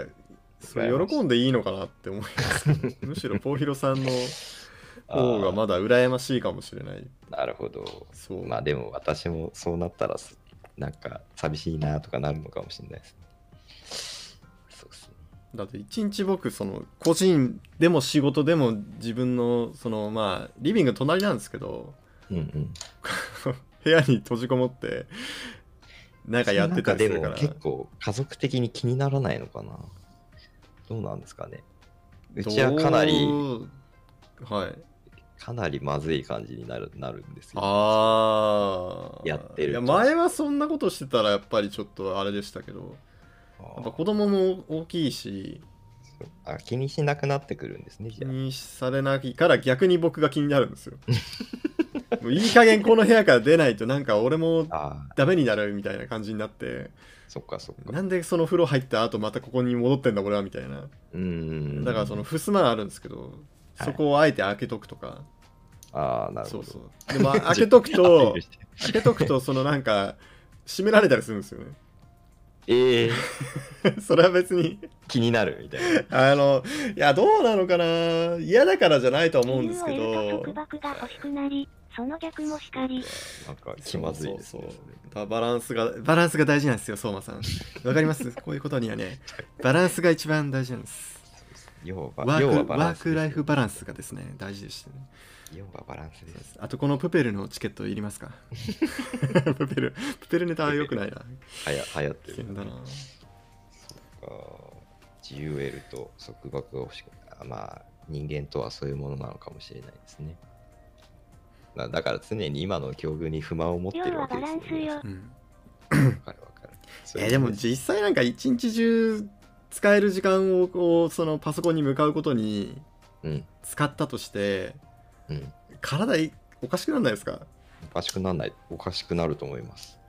A: それ喜んでいいのかなって思います。むしろポーヒロさんの方がまだ羨ましいかもしれない
B: なるほど。
A: そう
B: まあでも私もそうなったらすなんか寂しいなとかなるのかもしれないですね。そうですね。
A: だって一日僕その個人でも仕事でも自分のそのまあリビング隣なんですけど
B: うんうん。
A: 部屋に閉じこもって、なんかやってたりする
B: か
A: ら。
B: 結構家族的に気にならないのかなどうなんですかねうちはかなり、
A: はい。
B: かなりまずい感じになるなるんですよ。
A: ああ。
B: やってると
A: いや、前はそんなことしてたらやっぱりちょっとあれでしたけど、
B: あ
A: やっぱ子供も大きいし、
B: あ気にしなくなってくるんですね。
A: 気にされないから逆に僕が気になるんですよ。もういい加減この部屋から出ないとなんか俺もダメになるみたいな感じになって、
B: そっかそっか。
A: なんでその風呂入った後またここに戻ってんだ俺はみたいな。
B: うーん。
A: だからその、襖があるんですけど、
B: はい
A: そこをあえて開けとくとか。
B: ああ、なるほど。
A: そうそう。でも 開けとくと開けとくとそのなんか閉められたりするんですよね。
B: ええ
A: それは別に
B: 気になるみたいな。
A: あのいやどうなのかな嫌だからじゃないと思うんですけど
C: と束縛が欲しくなり、その逆もしかり。
B: なんか気まずいですね。
A: そうそうそうだバランスがバランスが大事なんですよ相馬さんわかります？こういうことにはねバランスが一番大事なんです
B: 要は
A: ワークワークライフバランスがですね大事でしてね
B: 要はバランスです。
A: あとこのプペルのチケットいりますか？プペルプペルネタは良くないな
B: はや流行ってる。
A: 危険だな
B: あ自由を得ると束縛が欲しくあまあ人間とはそういうものなのかもしれないですね。だだから常に今の境遇に不満を持ってるわけ
C: バランス
B: ですよね。
A: う。ん
B: かるわかる。
A: えーでも実際なんか一日中使える時間をこうそのパソコンに向かうことに
B: うん。
A: 使ったとして
B: うん。
A: 体いおかしくならないですか？
B: おかしくならない。おかしくなると思います。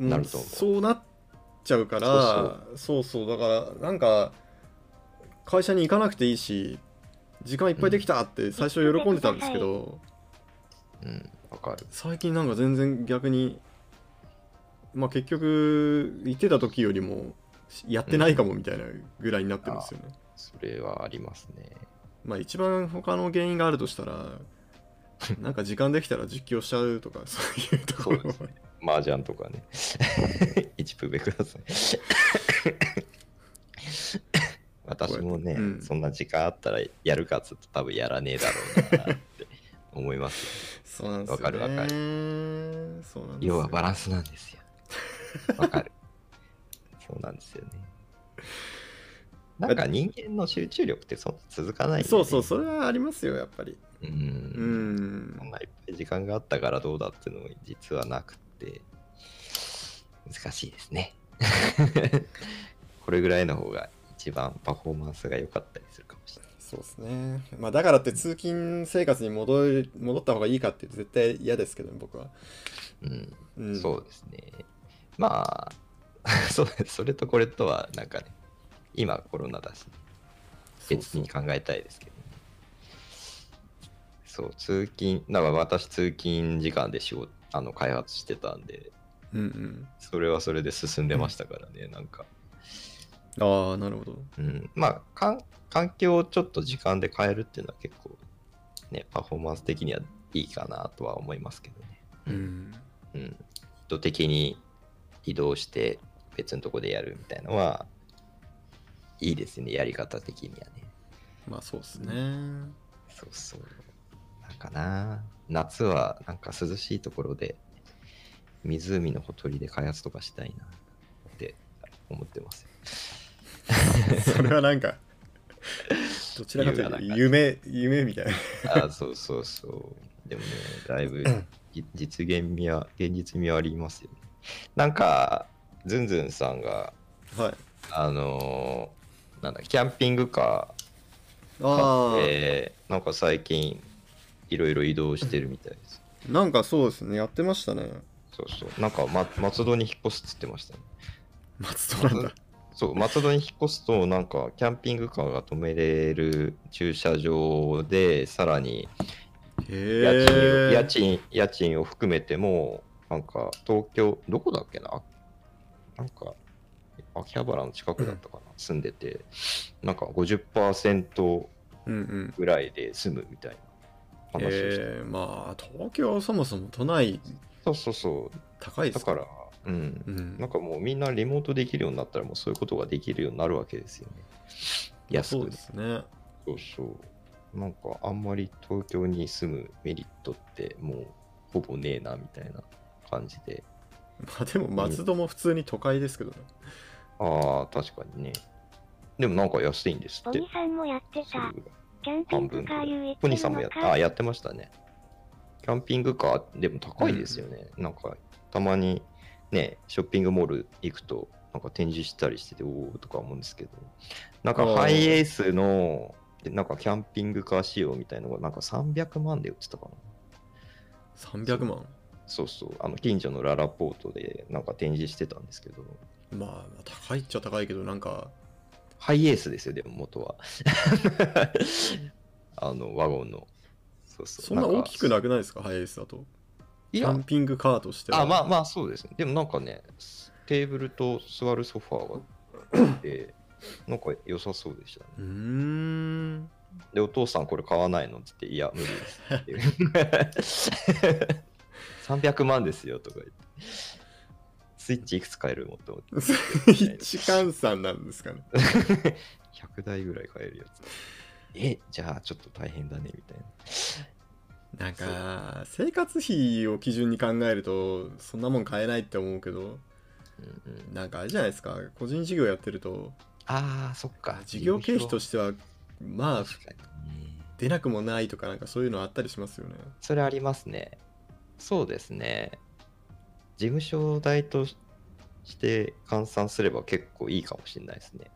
A: うん
B: なると思う
A: そうなっちゃうからそうそうだからなんか会社に行かなくていいし時間いっぱいできたって最初喜んでたんですけど、
B: うん。わかる。
A: 最近なんか全然逆にまあ結局言ってた時よりもやってないかもみたいなぐらいになってるんですよね、
B: それはありますね。
A: まあ一番他の原因があるとしたらなんか時間できたら実況しちゃうとか そういうところ
B: そうですね。麻雀とかね。一プベください。私もね、
A: うん
B: そんな時間あったらやるかっつうと多分やらねえだろうなって思いますよ。
A: そうなんですよ、ね、
B: わかるわか
A: そうなんですよ
B: 要はバランスなんですよ。わかる。そうなんですよね。なんか人間の集中力ってそんな続かないね
A: そうそうそれはありますよやっぱり
B: う。
A: うんん
B: そんないっぱい時間があったからどうだっていうのも実はなくて難しいですね。これぐらいの方が一番パフォーマンスが良かったりするかもしれない。
A: そうですねまあだからって通勤生活に戻る戻った方がいいかって絶対嫌ですけど僕は、
B: うん、
A: うん、
B: そうですね。まあ、そう。それとこれとはなんかね、今コロナだし、別に考えたいですけどね。そう、通勤、だから私通勤時間で仕事、あの、開発してたんで、
A: うんうん
B: それはそれで進んでましたからね、なんか。
A: ああなるほど
B: うん、まあかん、環境をちょっと時間で変えるっていうのは結構、ね、パフォーマンス的にはいいかなとは思いますけどね。
A: うん
B: うん。意図的に移動して別のとこでやるみたいなのは、いいですね、やり方的にはね。
A: まあそうですね
B: そうそう。なんかな、夏はなんか涼しいところで、湖のほとりで開発とかしたいなって思ってます。
A: それはなんかどちらかというと夢夢みたいな
B: あそうそうそう。でもね、だいぶじ実現味は、現実味はありますよね。なんか、ズンズンさんが、
A: はい。
B: あのーなんだ、キャンピングカー
A: ああ、
B: で、なんか最近、いろいろ移動してるみたいです。
A: なんかそうですね。やってましたね。
B: そうそう。なんか、ま、松戸に引っ越すっつってましたね。
A: 松戸なんだ。
B: そう、松戸に引っ越すと、なんか、キャンピングカーが止めれる駐車場で、さらに、
A: へ
B: 家賃家賃家賃を含めても、なんか東京、どこだっけな？なんか、秋葉原の近くだったかな、住んでて、なんか50%
A: うんうん。
B: ぐらいで住むみたいな話をして、
A: えー、まあ東京はそもそも都内
B: そうそうそう、
A: 高いです
B: だから、うん、
A: うん。
B: なんかもうみんなリモートできるようになったら、もうそういうことができるようになるわけですよね。安く
A: そうですね。
B: そうそう。なんかあんまり東京に住むメリットってもうほぼねえなみたいな感じで。
A: まあでも松戸も普通に都会ですけどね。
B: ああ、確かにね。でもなんか安いんですって
C: ポニ。さんもやってた。キャンピングカー唯一
B: ポニーさんもやっ
C: の
B: あやってましたね。キャンピングカー、でも高いですよね。なんか、たまにね、ショッピングモール行くと、なんか展示したりしてて、おおとか思うんですけど、なんかハイエースの、でなんかキャンピングカー仕様みたいなのが、なんか300万で売ってたかな。
A: 300万？
B: そうそう、あの近所のララポートでなんか展示してたんですけど、
A: まあ高いっちゃ高いけどなんか
B: ハイエースですよ、でも元は。あの、ワゴンの。そうそう。
A: そんな大きく
B: な
A: なくないですか？ハイエースだと。キャンピングカーとしては。
B: あ、まあまあそうですね。でもなんかね、テーブルと座るソファーがあって、なんか良さそうでしたね。
A: うーん。
B: で、お父さんこれ買わないの？って言って、いや、無理です。300万ですよとか言って。スイッチいくつ買えるもんと思って。
A: 一換算なんですかね。
B: 100台ぐらい買えるやつ。え、じゃあちょっと大変だねみたいな。
A: なんか生活費を基準に考えるとそんなもん買えないって思うけど
B: うんうん、
A: なんかあれじゃないですか個人事業やってると
B: ああ、そっか。
A: 事業経費と
B: して
A: はまあ。出なくもないとかなんかそういうのあったりしますよね。
B: それありますね。そうですね。事務所代として換算すれば結構いいかもしれないですね。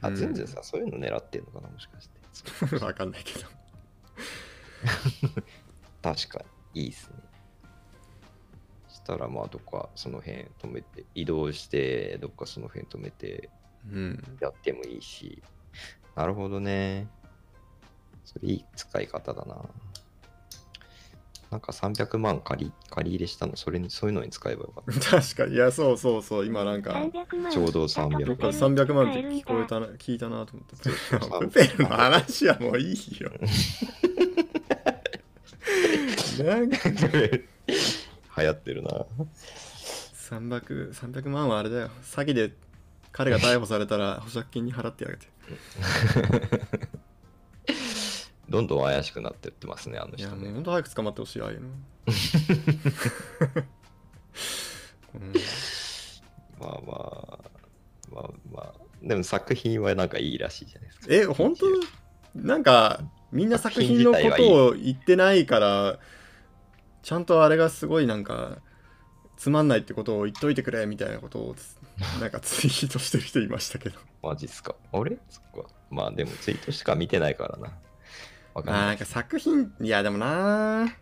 B: あ、
A: うん
B: 全然さん、そういうの狙ってんのかな、もしかして。
A: わかんないけど。
B: 確かに、いいですね。したら、まあ、どっかその辺止めて、移動して、どっかその辺止めて
A: うん。
B: やってもいいし。なるほどね。それいい使い方だな。なんか300万借り借り入れしたの、それに、そういうのに使えばよかった。
A: 確かに。いやそうそうそう。今なんか
C: 300万
B: ちょうど300
A: どっかで
C: 300
A: 300万って聞こえたな聞いたなと思って。プペルの話はもういいよ。なんか。
B: 流行ってるな。
A: 300, 300万はあれだよ。詐欺で彼が逮捕されたら保釈金に払ってあげて
B: どんどん怪しくなってってますね、あの
A: いや。もうほんと早く捕まってほしいああいうの うん
B: まあまあ、まあまあ、でも作品はなんかいいらしいじゃないですか。
A: え本当？なんかみんな作品のことを言ってないからちゃんとあれがすごいなんかつまんないってことを言っといてくれみたいなことを なんかツイートしてる人いましたけど
B: マジっすか？あれ？そっか。まあでもツイートしか見てないからな。わかん
A: あー
B: な。
A: ないんか作品いやでもな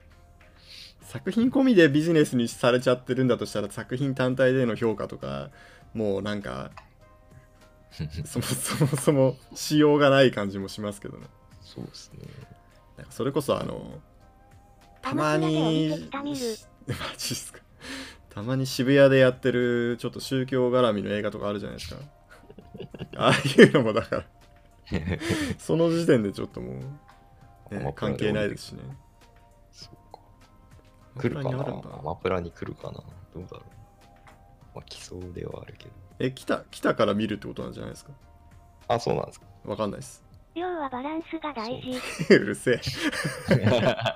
A: 作品込みでビジネスにされちゃってるんだとしたら作品単体での評価とかもうなんか そもそもそもしようがない感じもしますけどね。
B: そうですね。
A: なんかそれこそあのたまに マジっすか。たまに渋谷でやってるちょっと宗教絡みの映画とかあるじゃないですか。ああいうのもだから。その時点でちょっともう、ね関係ないですしね
B: そうか。来るかな？
A: アマプラにあるんだ
B: アマプラに来るかな？どうだろう。まあ来そうではあるけど。
A: え来た来たから見るってことなんじゃないですか？
B: あ、そうなんですか。
A: わかんないです
C: 量はバランスが大事。
A: うるせえ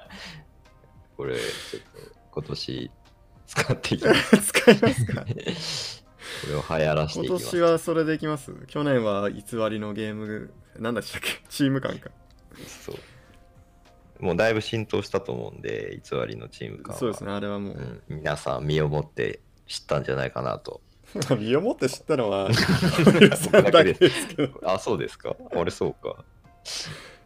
B: これ、ちょっと今年使っていきます。
A: 使いますか？
B: これを流行らしてい
A: 今
B: きます。
A: 年はそれでいきます去年は偽りのゲームなんだっけ？チーム感か
B: そう。もうだいぶ浸透したと思うんで、偽りのチーム感は。
A: そうですねあれはもう、
B: うん、皆さん身をもって知ったんじゃないかなと。
A: 身をもって知ったのは
B: あ、そうですか。俺そうか。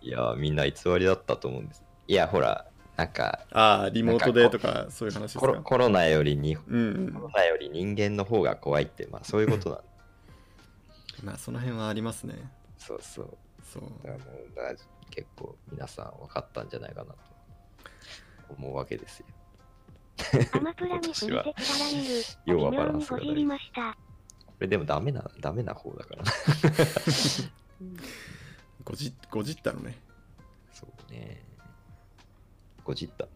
B: いや、みんな偽りだったと思うんです。いや、ほら、なんか
A: ああリモートでとかそういう話ですか？
B: コロコロナよりに、コ
A: うん
B: ロナより人間の方が怖いって、まあそういうことなん
A: まあその辺はありますね
B: そうそう。
A: そう
B: だからもう結構皆さん分かったんじゃないかなと思うわけですよ。
C: アマプラに。
B: 要はバランスが大事
C: にごじりました。
B: これでもダメな、ダメな方だからな。
A: ごじごじったのね
B: そうね。ごじった。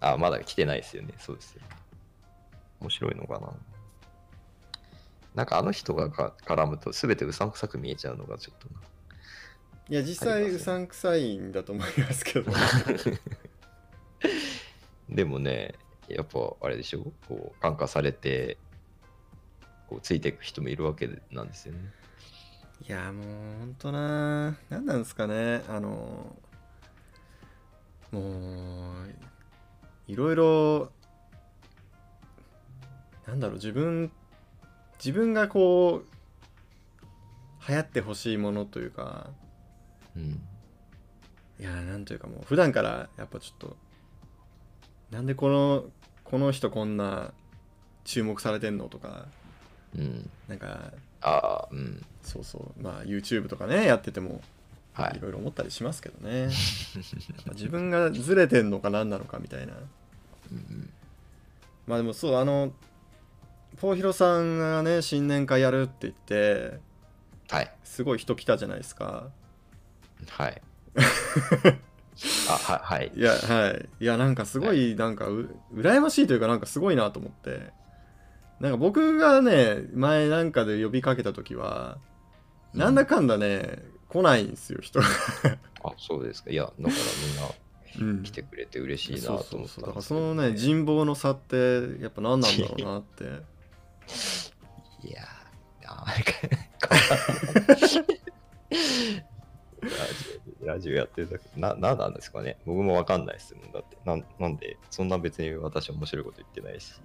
B: あ、まだ来てないですよね。そうですよ。面白いのかな。なんかあの人がか絡むと全てうさんくさく見えちゃうのがちょっとな。
A: いや実際うさんくさいんだと思いますけど。
B: でもね、やっぱあれでしょ？こう感化されてこうついていく人もいるわけなんですよね。
A: いやもうほんとな。何なんですかね。あのもういろいろなんだろう自分自分がこう流行ってほしいものというか
B: うん。
A: いやなんというかもう普段からやっぱちょっとなんでこのこの人こんな注目されてんのとか
B: うん。
A: なんか
B: ああ、うん。
A: そうそうまあ YouTube とかねやってても
B: はい
A: い。ろいろ思ったりしますけどね やっぱ自分がずれてんのか何なのかみたいな
B: うん
A: まあでもそうあのポーヒロさんがね新年会やるって言って
B: はい。
A: すごい人来たじゃないですか
B: はい。あ、は、はい。
A: いやはい。いやなんかすごいなんかう羨ましいというかなんかすごいなと思って。なんか僕がね前なんかで呼びかけた時はなんだかんだね来ないんですよ人が。
B: あ、そうですか。いや、だからみんな
A: うん。
B: 来てくれて嬉しいな
A: そう
B: と思った
A: そうそうだから
B: んですけど
A: そのね人望の差ってやっぱ何なんだろうなって。
B: いやー、あーラジオラジオやってるだけな、なんなんですかね僕もわかんないですもん。だってなん、なんで、そんな別に私面白いこと言ってないし。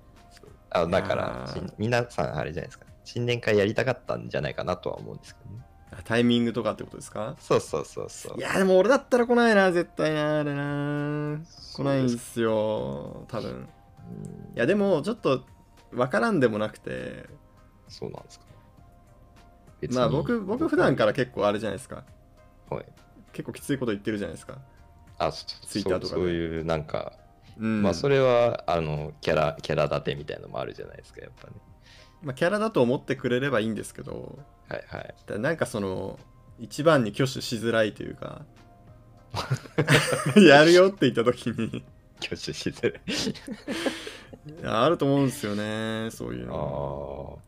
B: あだから皆さんあれじゃないですか。新年会やりたかったんじゃないかなとは思うんですけどね。
A: あタイミングとかってことですか？
B: そうそうそうそう。
A: いやでも俺だったら来ないな絶対なあれな来ないんすよ多分
B: うん
A: いやでもちょっと分からんでもなくて
B: そうなんですか。
A: まあ僕僕普段から結構あれじゃないですか
B: はい。
A: 結構きついこと言ってるじゃないですか。
B: あ、そ
A: ツイッターとかで。
B: そういうなんか、
A: うん。
B: まあそれはあのキャラキャラ立てみたいなのもあるじゃないですかやっぱね。
A: まあキャラだと思ってくれればいいんですけど。
B: はいはい。
A: ただなんかその一番に挙手しづらいというか。やるよって言った時に。
B: 挙手しづらい。
A: あると思うんですよねそういう
B: ああ
A: の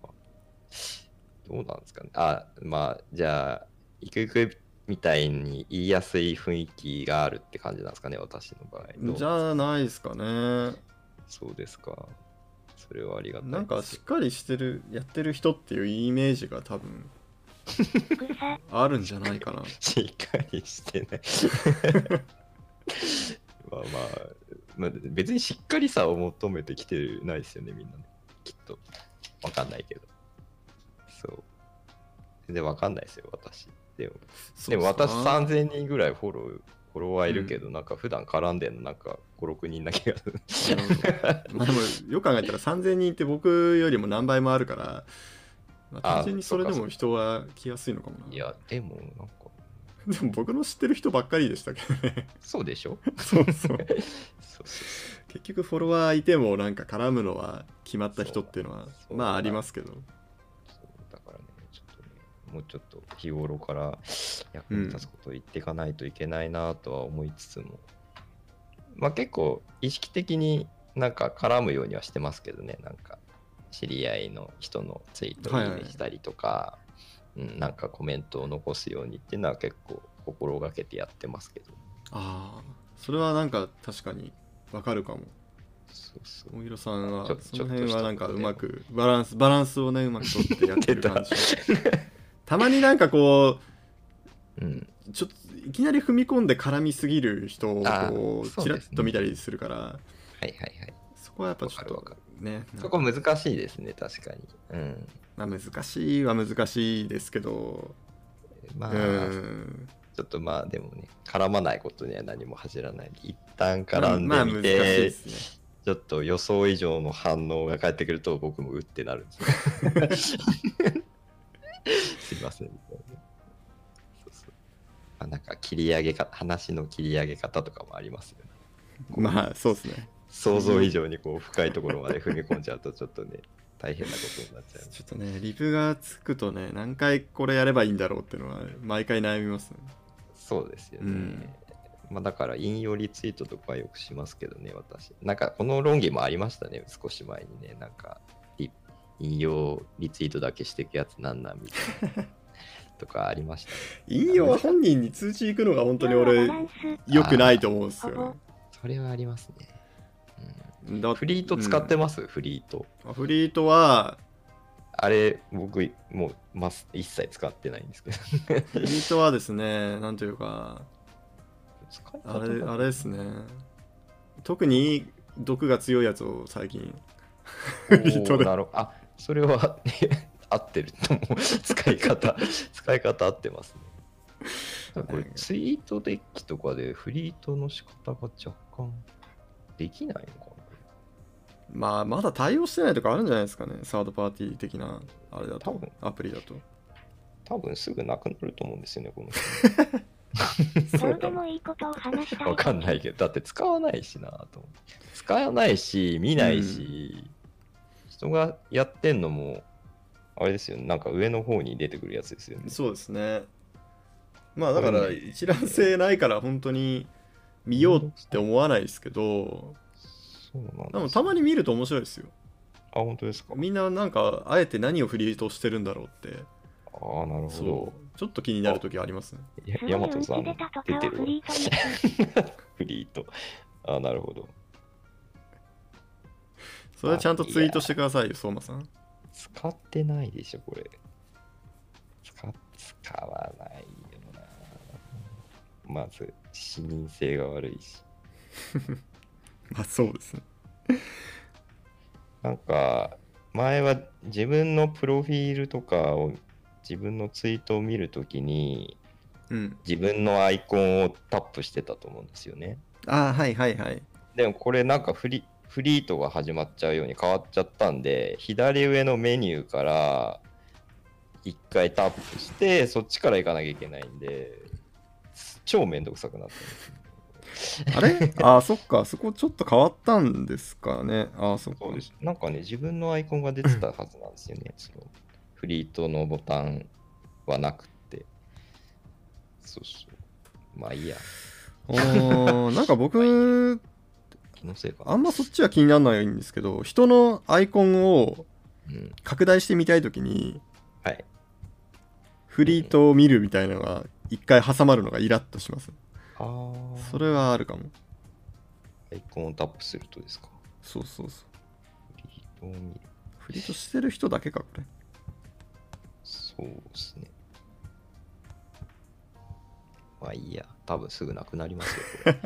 B: どうなんですかね。あまあじゃあいくいくみたいに言いやすい雰囲気があるって感じなんですかね私の場合
A: じゃないですかね
B: そうですかそれはありがたい
A: なんかしっかりしてるやってる人っていうイメージが多分 あるんじゃないかな
B: しっかりしてない まあまあ、まあ、別にしっかりさを求めてきてないですよね、みんなね。きっと。わかんないけど。そう。全然わかんないですよ、私。でも、でも私
A: ん
B: 3000人ぐらいフォロー、フォロワーいるけど、なんか普段絡んでんのなんか5、6人な気がする。
A: まあでもよく考えたら3000人って僕よりも何倍もあるから、まあ、
B: あ
A: 単純にそれでも人は来やすいのかもな。い
B: や、でも、なんか、
A: でも僕の知ってる人ばっかりでしたけどね。
B: そうでしょ？
A: そうそう。結局フォロワーいてもなんか絡むのは決まった人っていうのはまあありますけど
B: もうちょっと日頃から役に立つことを言っていかないといけないなとは思いつつも、まあ結構意識的になんか絡むようにはしてますけどね、なんか知り合いの人のツイートをしたりとか、うん、なんかコメントを残すようにっていうのは結構心がけてやってますけど、
A: ああそれはなんか確かにわかるかも。
B: そうそう。
A: 大広さんは
B: ちょ
A: その辺はなんかうまくバランスバランスをねうまく取ってやってる感じ たまになんかこ
B: うん、
A: うちょっといきなり踏み込んで絡みすぎる人を
B: あ
A: こうちらっと見たりするから
B: はいはいはい。
A: そこはやっぱちょっとね
B: そこ難しいですね、確かに。うん。
A: まあ難しいは難しいですけど
B: まあ、
A: うん
B: ちょっとまあでもね、絡まないことには何も恥じらない。一旦絡ん
A: まあ
B: でみ
A: 難しいで
B: て、
A: すね
B: ちょっと予想以上の反応が返ってくると僕もうってなるんですね。すいません。みたいなそうそうまあ、なんか切り上げ方、話の切り上げ方とかもありますよね。
A: まあそうですね
B: 想像以上にこう深いところまで踏み込んじゃうとちょっとね、大変なことになっちゃう。
A: ちょっとねリプがつくとね何回これやればいいんだろうっていうのは毎回悩みますね
B: そうですよね。
A: うん
B: まあだから引用リツイートとかはよくしますけどね、私。なんかこの論議もありましたね、少し前にね。なんかリ引用リツイートだけしていくやつなんなんみたいな。とかありましたね。
A: 引用は本人に通知行くのが本当に俺
C: バランス
A: 良くないと思うんですよね
B: それはありますね。
A: だ
B: フリート使ってます、フリート。
A: うんフリートは
B: あれ、僕、もう、ます一切使ってないんですけど。
A: フリートはですねなんというかあれ
B: が
A: あれですね特に毒が強いやつを最近 フリートで
B: あ、それは 合ってると思う。使い方、使い方合ってますね。これ、ツイートデッキとかでフリートの仕方が若干できないのかな
A: まあまだ対応してないとかあるんじゃないですかねサードパーティー的なあれだと
B: 多分
A: アプリだと
B: 多分すぐなくなると思うんですよね、この
C: どう でもいいことを話した
B: 人。
C: い。
B: わかんないけど、だって使わないしなと思って。使わないし、見ないし、人がやってんのも、あれですよね、なんか上の方に出てくるやつですよね。
A: そうですねまあだから一覧性ないから本当に見ようって思わないですけど
B: そうなんで
A: もたまに見ると面白いですよ
B: あ、本当ですか？
A: みんななんかあえて何をフリートしてるんだろうって
B: ああ、なるほ
A: そ
B: ど。
A: うちょっと気になる時ありますね
B: や
C: すごい運
B: ヤマトさん
C: 気出
B: てる
C: フリートに。
B: フリート。あ、なるほど。
A: それはちゃんとツイートしてくださいよ相馬さん
B: 使ってないでしょ、これ。使使わないよな。まず、視認性が悪いし。
A: まあそうですね
B: なんか、前は自分のプロフィールとかを、自分のツイートを見るときに、
A: うん
B: 自分のアイコンをタップしてたと思うんですよね。
A: ああはいはいはい
B: でもこれなんかフリフリートが始まっちゃうように変わっちゃったんで、左上のメニューから一回タップして、そっちから行かなきゃいけないんで、超めんどくさくなってます。
A: あれ？ああそっかそこちょっと変わったんですかねああそっか
B: そうです。なんかね、自分のアイコンが出てたはずなんですよね。そのフリートのボタンはなくって。そうそう。まあいいや。
A: おーなんか僕
B: 気のせいかな。
A: あんまそっちは気にならないんですけど人のアイコンを
B: うん。
A: 拡大してみたいときに
B: はい。
A: フリートを見るみたいなのが一回挟まるのがイラッとします
B: ああ。
A: それはあるかも
B: アイコンをタップするとですか？
A: そうそうそう
B: フリートを見る。
A: フリートしてる人だけかこれ
B: そうですね。まあいいや。多分すぐなくなりますよ、これ。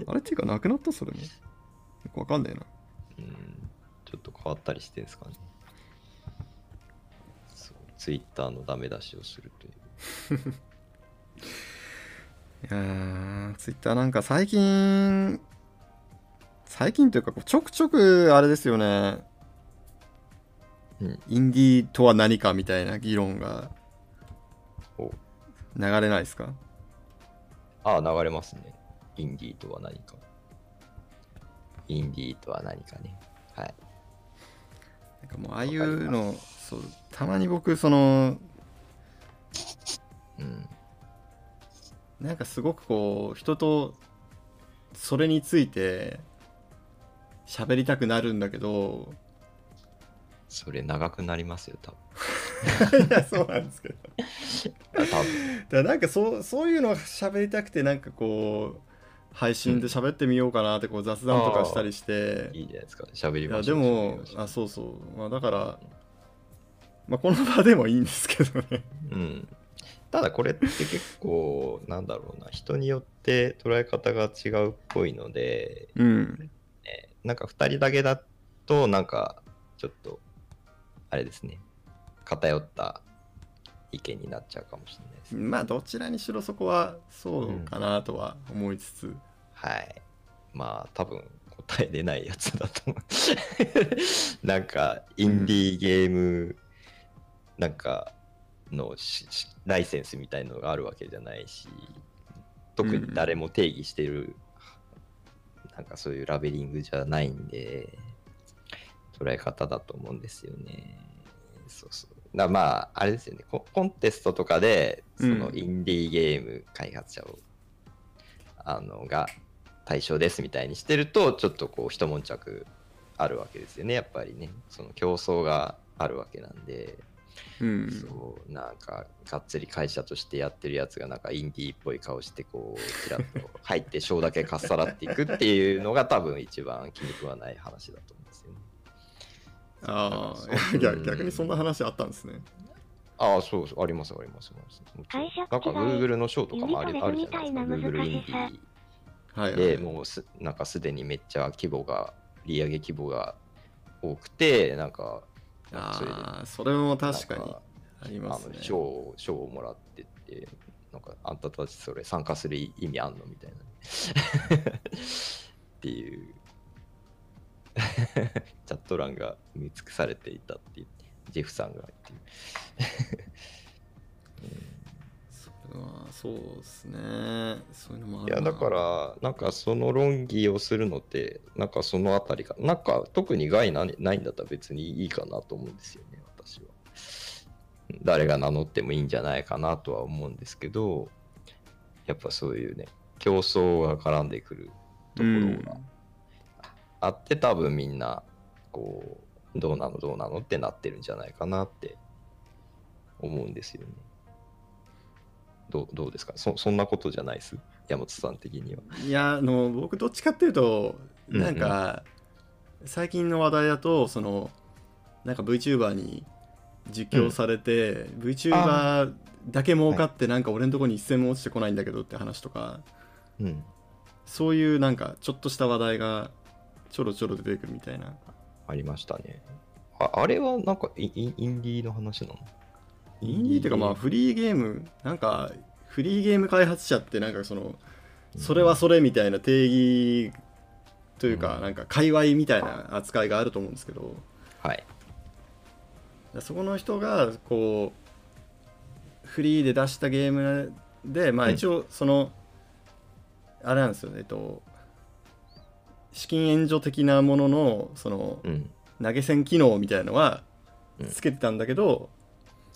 A: あれっていうかなくなったそれもよくわかんねえな
B: うん。ちょっと変わったりしてんですかね。そう。ツイッターのダメ出しをするという。
A: いやーツイッターなんか最近最近というかちょくちょくあれですよね
B: うん。
A: インディーとは何かみたいな議論が
B: お
A: 流れないですか？
B: ああ、流れますね。インディーとは何か。インディーとは何かね。はい。
A: なんかもうああいうのそうたまに僕その
B: うん。
A: なんかすごくこう人とそれについて喋りたくなるんだけど
B: それ長くなりますよ、多
A: いやそうなんですけど
B: 分。多分。
A: だなんかそうそういうの喋りたくてなんかこう配信で喋ってみようかなってこう雑談とかしたりして、
B: いいじゃないですか。喋りましょう。
A: でもあそうそう、まあ、だから、まあ、この場でもいいんですけどね
B: うん。ただこれって結構、なんだろうな、人によって捉え方が違うっぽいので、
A: うん
B: ねなんか2人だけだと、なんかちょっと、あれですね、偏った意見になっちゃうかもしれないです。
A: まあどちらにしろそこはそうかなとは思いつつ、
B: はい。まあ、多分答え出ないやつだと思う。なんか、インディーゲーム、なんか、のライセンスみたいのがあるわけじゃないし、特に誰も定義してる、なんかそういうラベリングじゃないんで、捉え方だと思うんですよね。そうそう。だまあ、あれですよね、ココンテストとかで、その
A: うん
B: インディーゲーム開発者を、あの、が対象ですみたいにしてると、ちょっとこう、一悶着あるわけですよね、やっぱりね。その競争があるわけなんで、
A: うん。
B: そうなんかがっつり会社としてやってるやつがなんかインディーっぽい顔してこうちらっと入って賞だけかっさらっていくっていうのが多分一番気に食わない話だと。
A: ああ逆逆にそんな話あったんですね
B: ああ、そうそう、あります、あります。ありますもちろん
C: 会社
B: なんか Google の賞とかもあるあるじゃないですか。Google インディ
A: はい、はい、
B: でもうすなんかすでにめっちゃ規模が、利上げ規模が多くて、なんか、
A: ああそれも確かにありますね
B: 賞を賞をもらってって、なんかあんたたちそれ参加する意味あんのみたいな。っていう。チャット欄が埋め尽くされていたっていう、ジェフさんがっていう。
A: それはそうですね。そういうのもあ
B: い
A: るな。
B: やだからなんかその論議をするのってなんかそのあたりかなんか特に害なないんだったら別にいいかなと思うんですよね私は。誰が名乗ってもいいんじゃないかなとは思うんですけどやっぱそういうね競争が絡んでくるところがあって多分みんなこうどうなのどうなのってなってるんじゃないかなって思うんですよね。どうどうですか？そそんなことじゃないです？山本さん的には。
A: いやあの僕どっちかっていうとなんか、最近の話題だとそのなんか VTuber に実況されて、VTuber だけ儲かってなんか俺のとこに一銭も落ちてこないんだけどって話とか
B: うん。
A: そういうなんかちょっとした話題がちょろちょろ出てくるみたいな。
B: ありましたね。ああれはなんかイイインディーの話なの？
A: インディーっていうかまあフリーゲームなんかフリーゲーム開発者ってなんかそのそれはそれみたいな定義というか、
B: うん。
A: なんか界隈みたいな扱いがあると思うんですけど。
B: はい。
A: そこの人がこうフリーで出したゲームでまあ
B: うん。
A: 一応その、あれなんですよねえっと資金援助的なもののその
B: うん。
A: 投げ銭機能みたいなのは
B: うん
A: つけてたんだけど、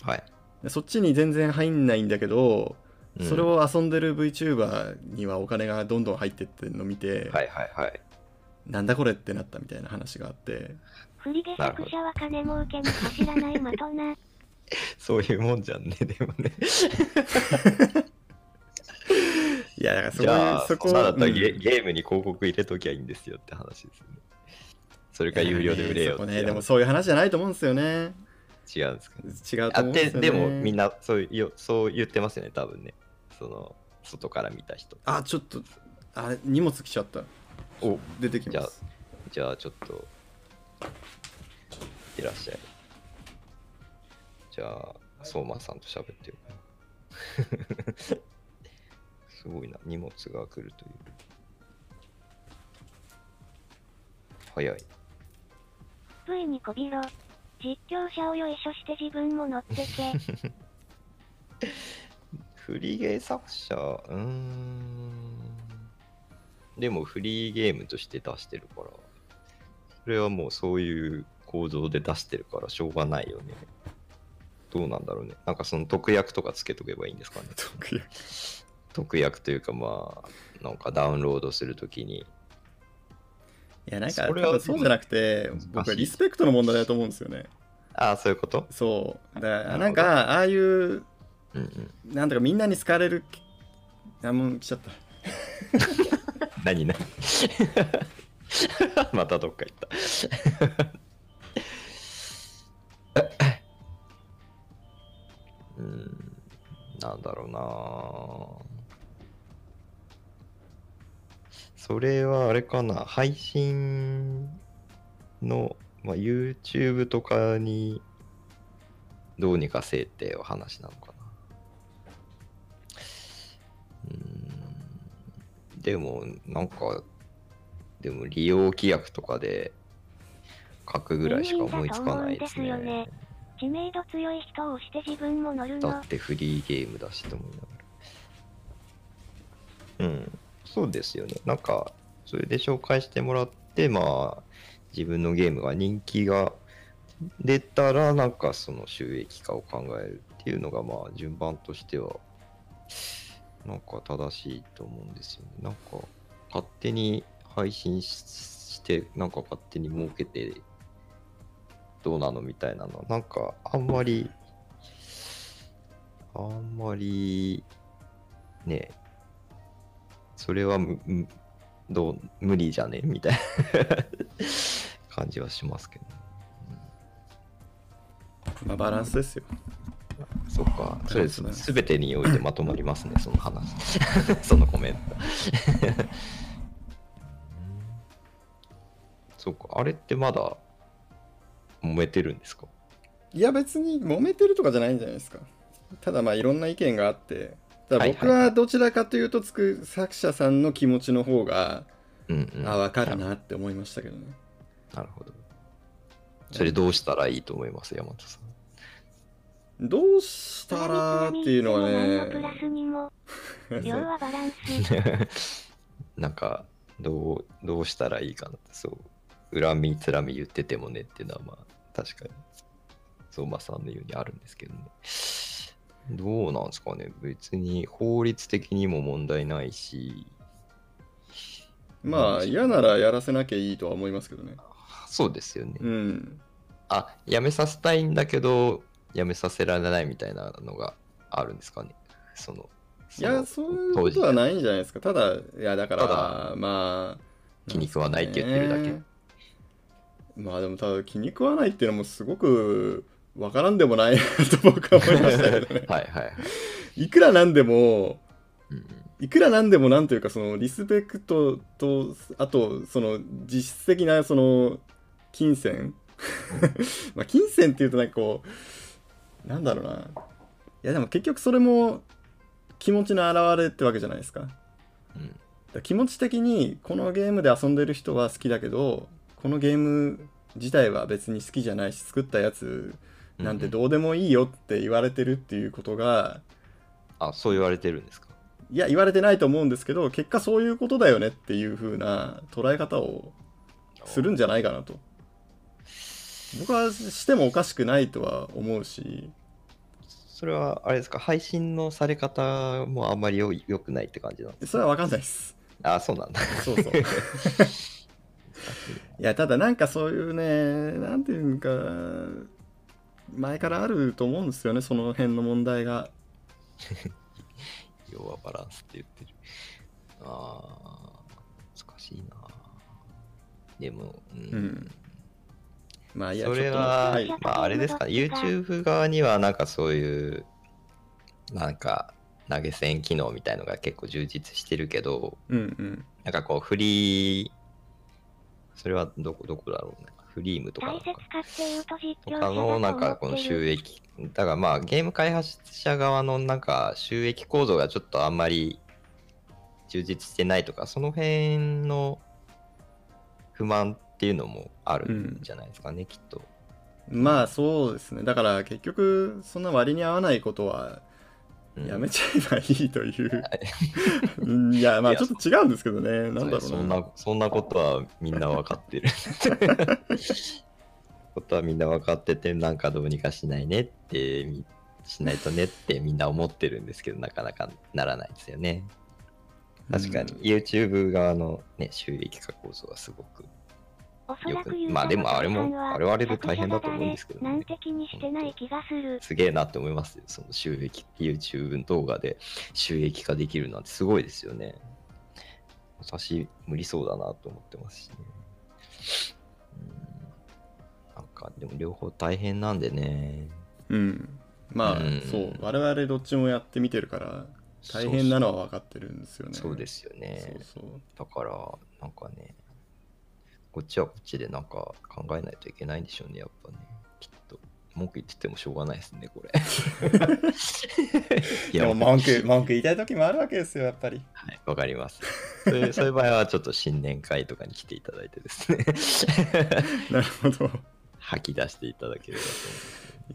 B: はい。
A: そっちに全然入んないんだけど、
B: うん
A: それを遊んでる VTuber にはお金がどんどん入ってってるのを見て、
B: はいはいはい。
A: なんだこれってなったみたいな話があって
C: 振り下作者は金儲けに走らない的な。
B: そういうもんじゃんね、でもね。
A: いやだからそ
B: じゃあ、
A: こそこ
B: だったら
A: うん
B: ゲ,、ゲームに広告入れときゃいいんですよって話ですよね。それか有料で売れよって
A: ねでもそういう話じゃないと思うんですよね
B: 違うんですかね。
A: 違うと
B: あって
A: 思うんですよね
B: でもみんなそういうよそう言ってますよね、多分ね。その外から見た人。
A: あちょっとあれ荷物来ちゃった
B: お
A: 出てきます、
B: じゃあちょっと、いらっしゃい。じゃあ、相馬さんと喋ってよ。すごいな、荷物が来るという。早い。
C: V にこびろ。実況者をよいしょして自分も乗ってけ。
B: フリーゲー作者、うーん。でもフリーゲームとして出してるから、それはもうそういう構造で出してるからしょうがないよね。どうなんだろうね。なんかその特約とかつけとけばいいんですかね。
A: 特約
B: 特約というかまあ、なんかダウンロードするときに。
A: いやなんか
B: それは
A: そうじゃなくて僕はリスペクトの問題だと思うんですよね。
B: ああ、そういうこと？
A: そう。だから
B: な
A: んかああいう
B: うんうん。
A: なんとかみんなに好かれるあもう来ちゃった。
B: 何何？またどっか行った。うん、なんだろうなそれはあれかな、配信の、まあ、YouTube とかにどうにかせえってお話なのかな。うんでも、なんか、でも利用規約とかで書くぐらいしか思いつかないですね。
C: ね知名度強い人を押して自分も乗るの
B: だっ。てフリーゲームだしと思いながら。うん、そうですよね。なんか、それで紹介してもらって、まあ、自分のゲームが人気が出たら、なんかその収益化を考えるっていうのが、まあ、順番としては、なんか正しいと思うんですよね。なんか、勝手に配信して、なんか勝手に儲けて、どうなのみたいなの、なんか、あんまりあんまり、ね、それはむむどう無理じゃね？みたいな感じはしますけど。
A: まあバランスですよ。
B: そっか、それ
A: です。
B: すべてにおいてまとまりますね、その話。そのコメント。そっか、あれってまだ揉めてるんですか？
A: いや別に揉めてるとかじゃないんじゃないですか。ただまあいろんな意見があって。ただ僕
B: は
A: どちらかというとつく作者さんの気持ちの方が、
B: うんうん。
A: あ分かるなって思いましたけどね
B: なるほど。それどうしたらいいと思います、山本さん。
A: どうしたらっていうのはね
C: スにも、要はバランス。
B: なんか、どう、どうしたらいいかなって、そう、恨み、つらみ言っててもねっていうのは、まあ、確かに、相馬さんのようにあるんですけどね。どうなんですかね。別に法律的にも問題ないし、
A: まあ嫌ならやらせなきゃいいとは思いますけどね。
B: そうですよね。
A: うん。
B: あ、やめさせたいんだけど、やめさせられないみたいなのがあるんですかね。その、
A: いやそういうことはないんじゃないですか。ただいやだからまあ
B: 気に食わないって言ってるだけ。
A: まあでもただ気に食わないっていうのもすごくわからんでもないなと僕は思いましたけどね。
B: はいはいはい。
A: いくらなんでもいくらなんでもなんというかそのリスペクトとあとその実質的なその金銭。まあ金銭っていうとなんかこうなんだろうな。いやでも結局それも気持ちの表れってわけじゃないですか。
B: うん。
A: ら気持ち的にこのゲームで遊んでる人は好きだけどこのゲーム自体は別に好きじゃないし作ったやつなんてどうでもいいよって言われてるっていうことが
B: あ、そう言われてるんですか？
A: いや言われてないと思うんですけど結果そういうことだよねっていう風な捉え方をするんじゃないかなと。僕はしてもおかしくないとは思うし。
B: それはあれですか？配信のされ方もあんまりよよくないって感じなんです
A: それは分かんないです。
B: あそうなんだ。
A: そうそう。いやただなんかそういうねなんていうか前からあると思うんですよねその辺の問題が。
B: 要はバランスって言ってる。あー難しいな。でも、うん。
A: うん。まあいや
B: それは、
A: はい。
B: まああれですか。YouTube 側にはなんかそういうなんか投げ銭機能みたいのが結構充実してるけど
A: うんうん。
B: なんかこうフリーそれはどこどこだろうねフリームとか。な
C: 大
B: のなんかこの収益だからまあゲーム開発者側のなんか収益構造がちょっとあんまり充実してないとかその辺の不満っていうのもあるんじゃないですかね、きっと。
A: まあそうですね。だから結局そんな割に合わないことは
B: うん
A: やめちゃえばいいという、うんいやまあちょっと違うんですけどね。なんだろうな。
B: そんなそんなことはみんな分かってる。ことはみんな分かっててなんかどうにかしないねってみしないとねってみんな思ってるんですけどなかなかならないですよね。確かに、
A: うん。
B: YouTube 側の、ね、収益化構造はすごく
C: おそらく
B: まあでもあれも
C: の皆さんは
B: あれはあれで大変だと思うんですけどね。
C: なんて気にしてない気がする。
B: すげえなって思いますよ。その収益 YouTube 動画で収益化できるなんてすごいですよね。私無理そうだなと思ってますしね。うん。なんかでも両方大変なんでね。
A: うん。まあ、
B: うん。
A: そう。我々どっちもやってみてるから大変なのは分かってるんですよね。
B: そうですよね。
A: そうそう。
B: だからなんかねこっちはこっちでなんか考えないといけないんでしょうねやっぱね。きっと。文句言っててもしょうがないですねこれ。い
A: でも文句文句言いたい時もあるわけですよやっぱり。
B: はい、わかります。そういうそういう場合はちょっと新年会とかに来ていただいてですね、
A: なるほど。い
B: 吐き出していただければ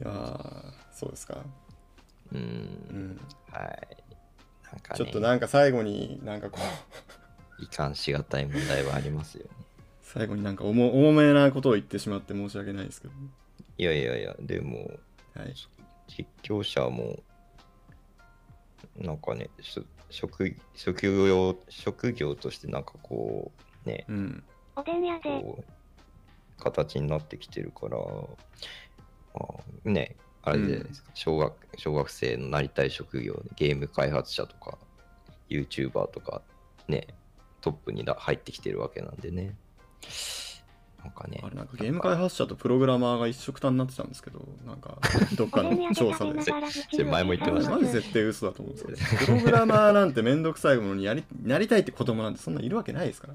B: と
A: やーそうですか、
B: 思う。う、
A: うん。ん、
B: はい。なんか、ね、
A: ちょっとなんか最後になんかこう。
B: 遺憾しがたい問題はありますよね。
A: 最後になんか重重めなことを言ってしまって申し訳ないですけど。
B: いやいやいや、でも、
A: はい
B: 実況者も、なんかね、し職職業職業としてなんかこう、ね、
A: うん。
C: おでん屋で、
B: こう形になってきてるから、まあ、ねあれじゃないですか、小学小学生のなりたい職業でゲーム開発者とか YouTuber とかねトップにだ入ってきてるわけなんでねなんかね。
A: あれなんかゲーム開発者とプログラマーが一緒くたになってたんですけど、なんか どっかの調査で。
B: 前も言ってました。
A: マジ絶対嘘だと思うんですけど、プログラマーなんてめんどくさいものにやりなりたいって子供なんてそんないるわけないですから。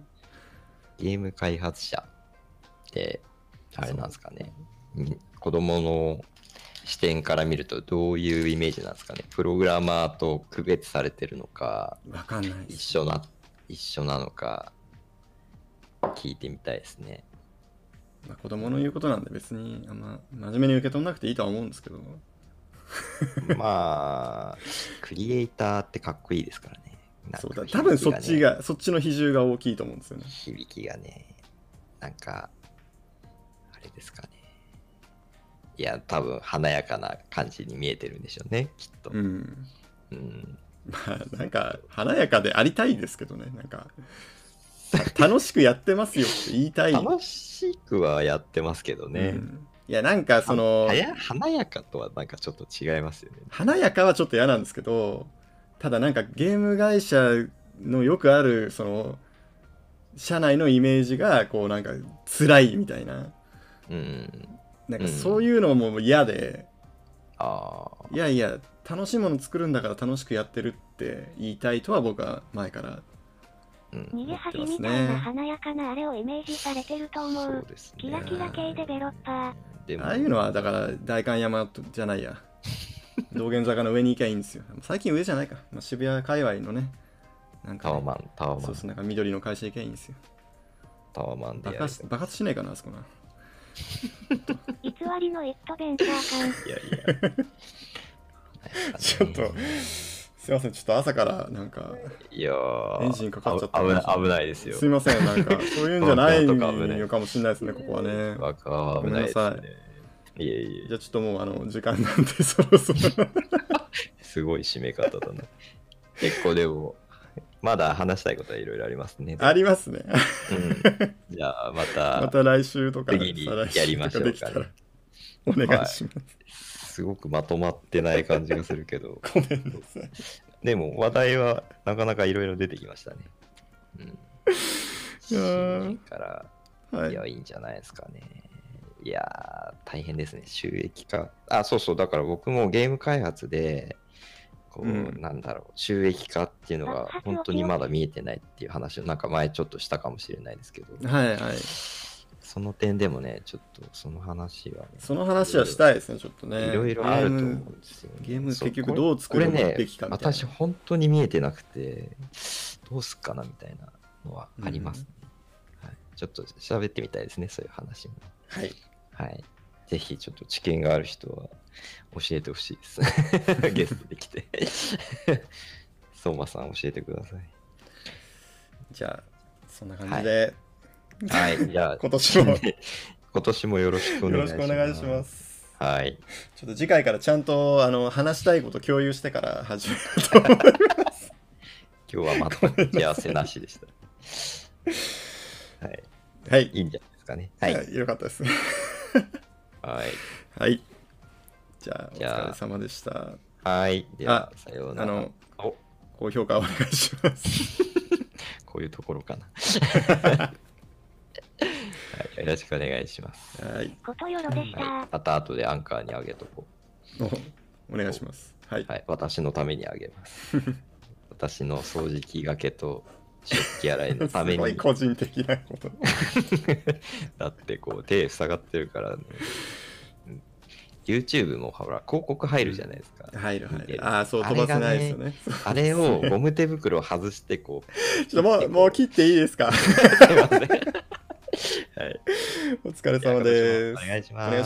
B: ゲーム開発者ってあれなんですかね。み子供の視点から見るとどういうイメージなんですかね。プログラマーと区別されてるのか
A: わかんない。
B: 一緒な一緒なのか聞いてみたいですね
A: まあ、子供の言うことなんで別にあんま真面目に受け取んなくていいとは思うんですけど。
B: まあクリエイターってかっこいいですからねなんか
A: そうだ多分そっちがそっちの比重が大きいと思うんですよね。
B: 響きがねなんかあれですかねいや多分華やかな感じに見えてるんでしょうねきっと、
A: うん。
B: うん
A: まあなんか華やかでありたいですけどね。なんかた楽しくやってますよって言いたい。
B: 楽しくはやってますけどね。
A: うんいやなんかその
B: 華やかとはなんかちょっと違いますよね。
A: 華やかはちょっと嫌なんですけどただなんかゲーム会社のよくあるその社内のイメージがこうなんか辛いみたいな
B: うん。
A: なんかそういうのも嫌で、
B: ああ。
A: いやいや楽しいもの作るんだから楽しくやってるって言いたいとは僕は前から
B: うん。
C: 逃げ恥みたいな華やかなあれをイメージされてると思
B: そう
C: う。
B: ですね。
C: キラキラ系デベロッパー。
B: でも
A: ああいうのはだから代官山じゃないや。道玄坂の上に行きゃいいんですよ。最近上じゃないか、まあ、渋谷界隈のね。なんかね、
B: タワマン、タワマン。
A: そう、そうなんか緑の会社行きゃいいんですよ。
B: タワマンで
A: 爆発爆発しないかなあそこな。
C: 偽りのイットベンチャー感。
B: いやいや。
A: ちょっとすいませんちょっと朝からなんか
B: いやー
A: エンジンかかっちゃった
B: あ危ない危ないですよ。
A: すいませんなんか そういうんじゃないのかもしれないですねここはね
B: 爆破は危ないです
A: ごめんな
B: ね。いえいえ
A: じゃあちょっともうあの時間なんでそろそろ
B: すごい締め方だな。結構でも、まだ話したいことはいろいろありますね。
A: ありますね
B: うん、じゃあまた、
A: また来週とか
B: 次にやりましょうかね
A: お願いします、
B: すごくまとまってない感じがするけど、
A: ごめんなさい
B: でも話題はなかなかいろいろ出てきましたね。うん。から、、
A: はいい
B: や、いいんじゃないですかね。いやー、大変ですね。収益化。あ、そうそう、だから僕もゲーム開発で、こう、
A: うん
B: なんだろう、収益化っていうのが本当にまだ見えてないっていう話を、なんか前ちょっとしたかもしれないですけど、
A: はいはい
B: その点でもね、ちょっとその話はね、
A: その話はしたいですねちょっとね
B: いろいろあると思うんですよ、ね。
A: ゲーム結局どう作る
B: これね
A: べきかみたいな
B: 私本当に見えてなくて、どうすっかなみたいなのはありますね。はい、ちょっと喋ってみたいですね、そういう話も。
A: はい
B: はい。ぜひちょっと知見がある人は教えてほしいです。ゲストで来て。相馬さん教えてください。
A: じゃあそんな感じで、
B: はい。じゃあ、
A: 今年もよ
B: 今年もよろしくお願い
A: ろし
B: します。
A: くお願いしま。す
B: はい。
A: ちょっと次回からちゃんとあの話したいこと共有してから始めようと思います
B: 今日は全く打ち合わせなしでした。はい。
A: はい
B: いいんじゃないですかね。はい。
A: はい、よかったです
B: はい。
A: はいじゃあお疲れ様でした
B: はい。では、さようなら。
A: あの
B: お
A: 高評価お願いします
B: こういうところかな。はい。よろしくお願いします。
A: はい
C: ことよろでした。
B: はい。また後でアンカーにあげとこ
A: お お願いしますはい、
B: う。はい。私のためにあげます。私の掃除機がけと食器洗いのため
A: すごい
B: に。
A: 個人的なこと
B: だってこう手塞がってるから、ね、うん YouTube もほら広告入るじゃないですか。
A: 入る入るああそう飛ばせないですよね
B: あれをゴム手袋を外してこう。
A: ちょっともうもう切っていいですか？
B: すいませんはい。
A: お疲れ様です
B: お願いします。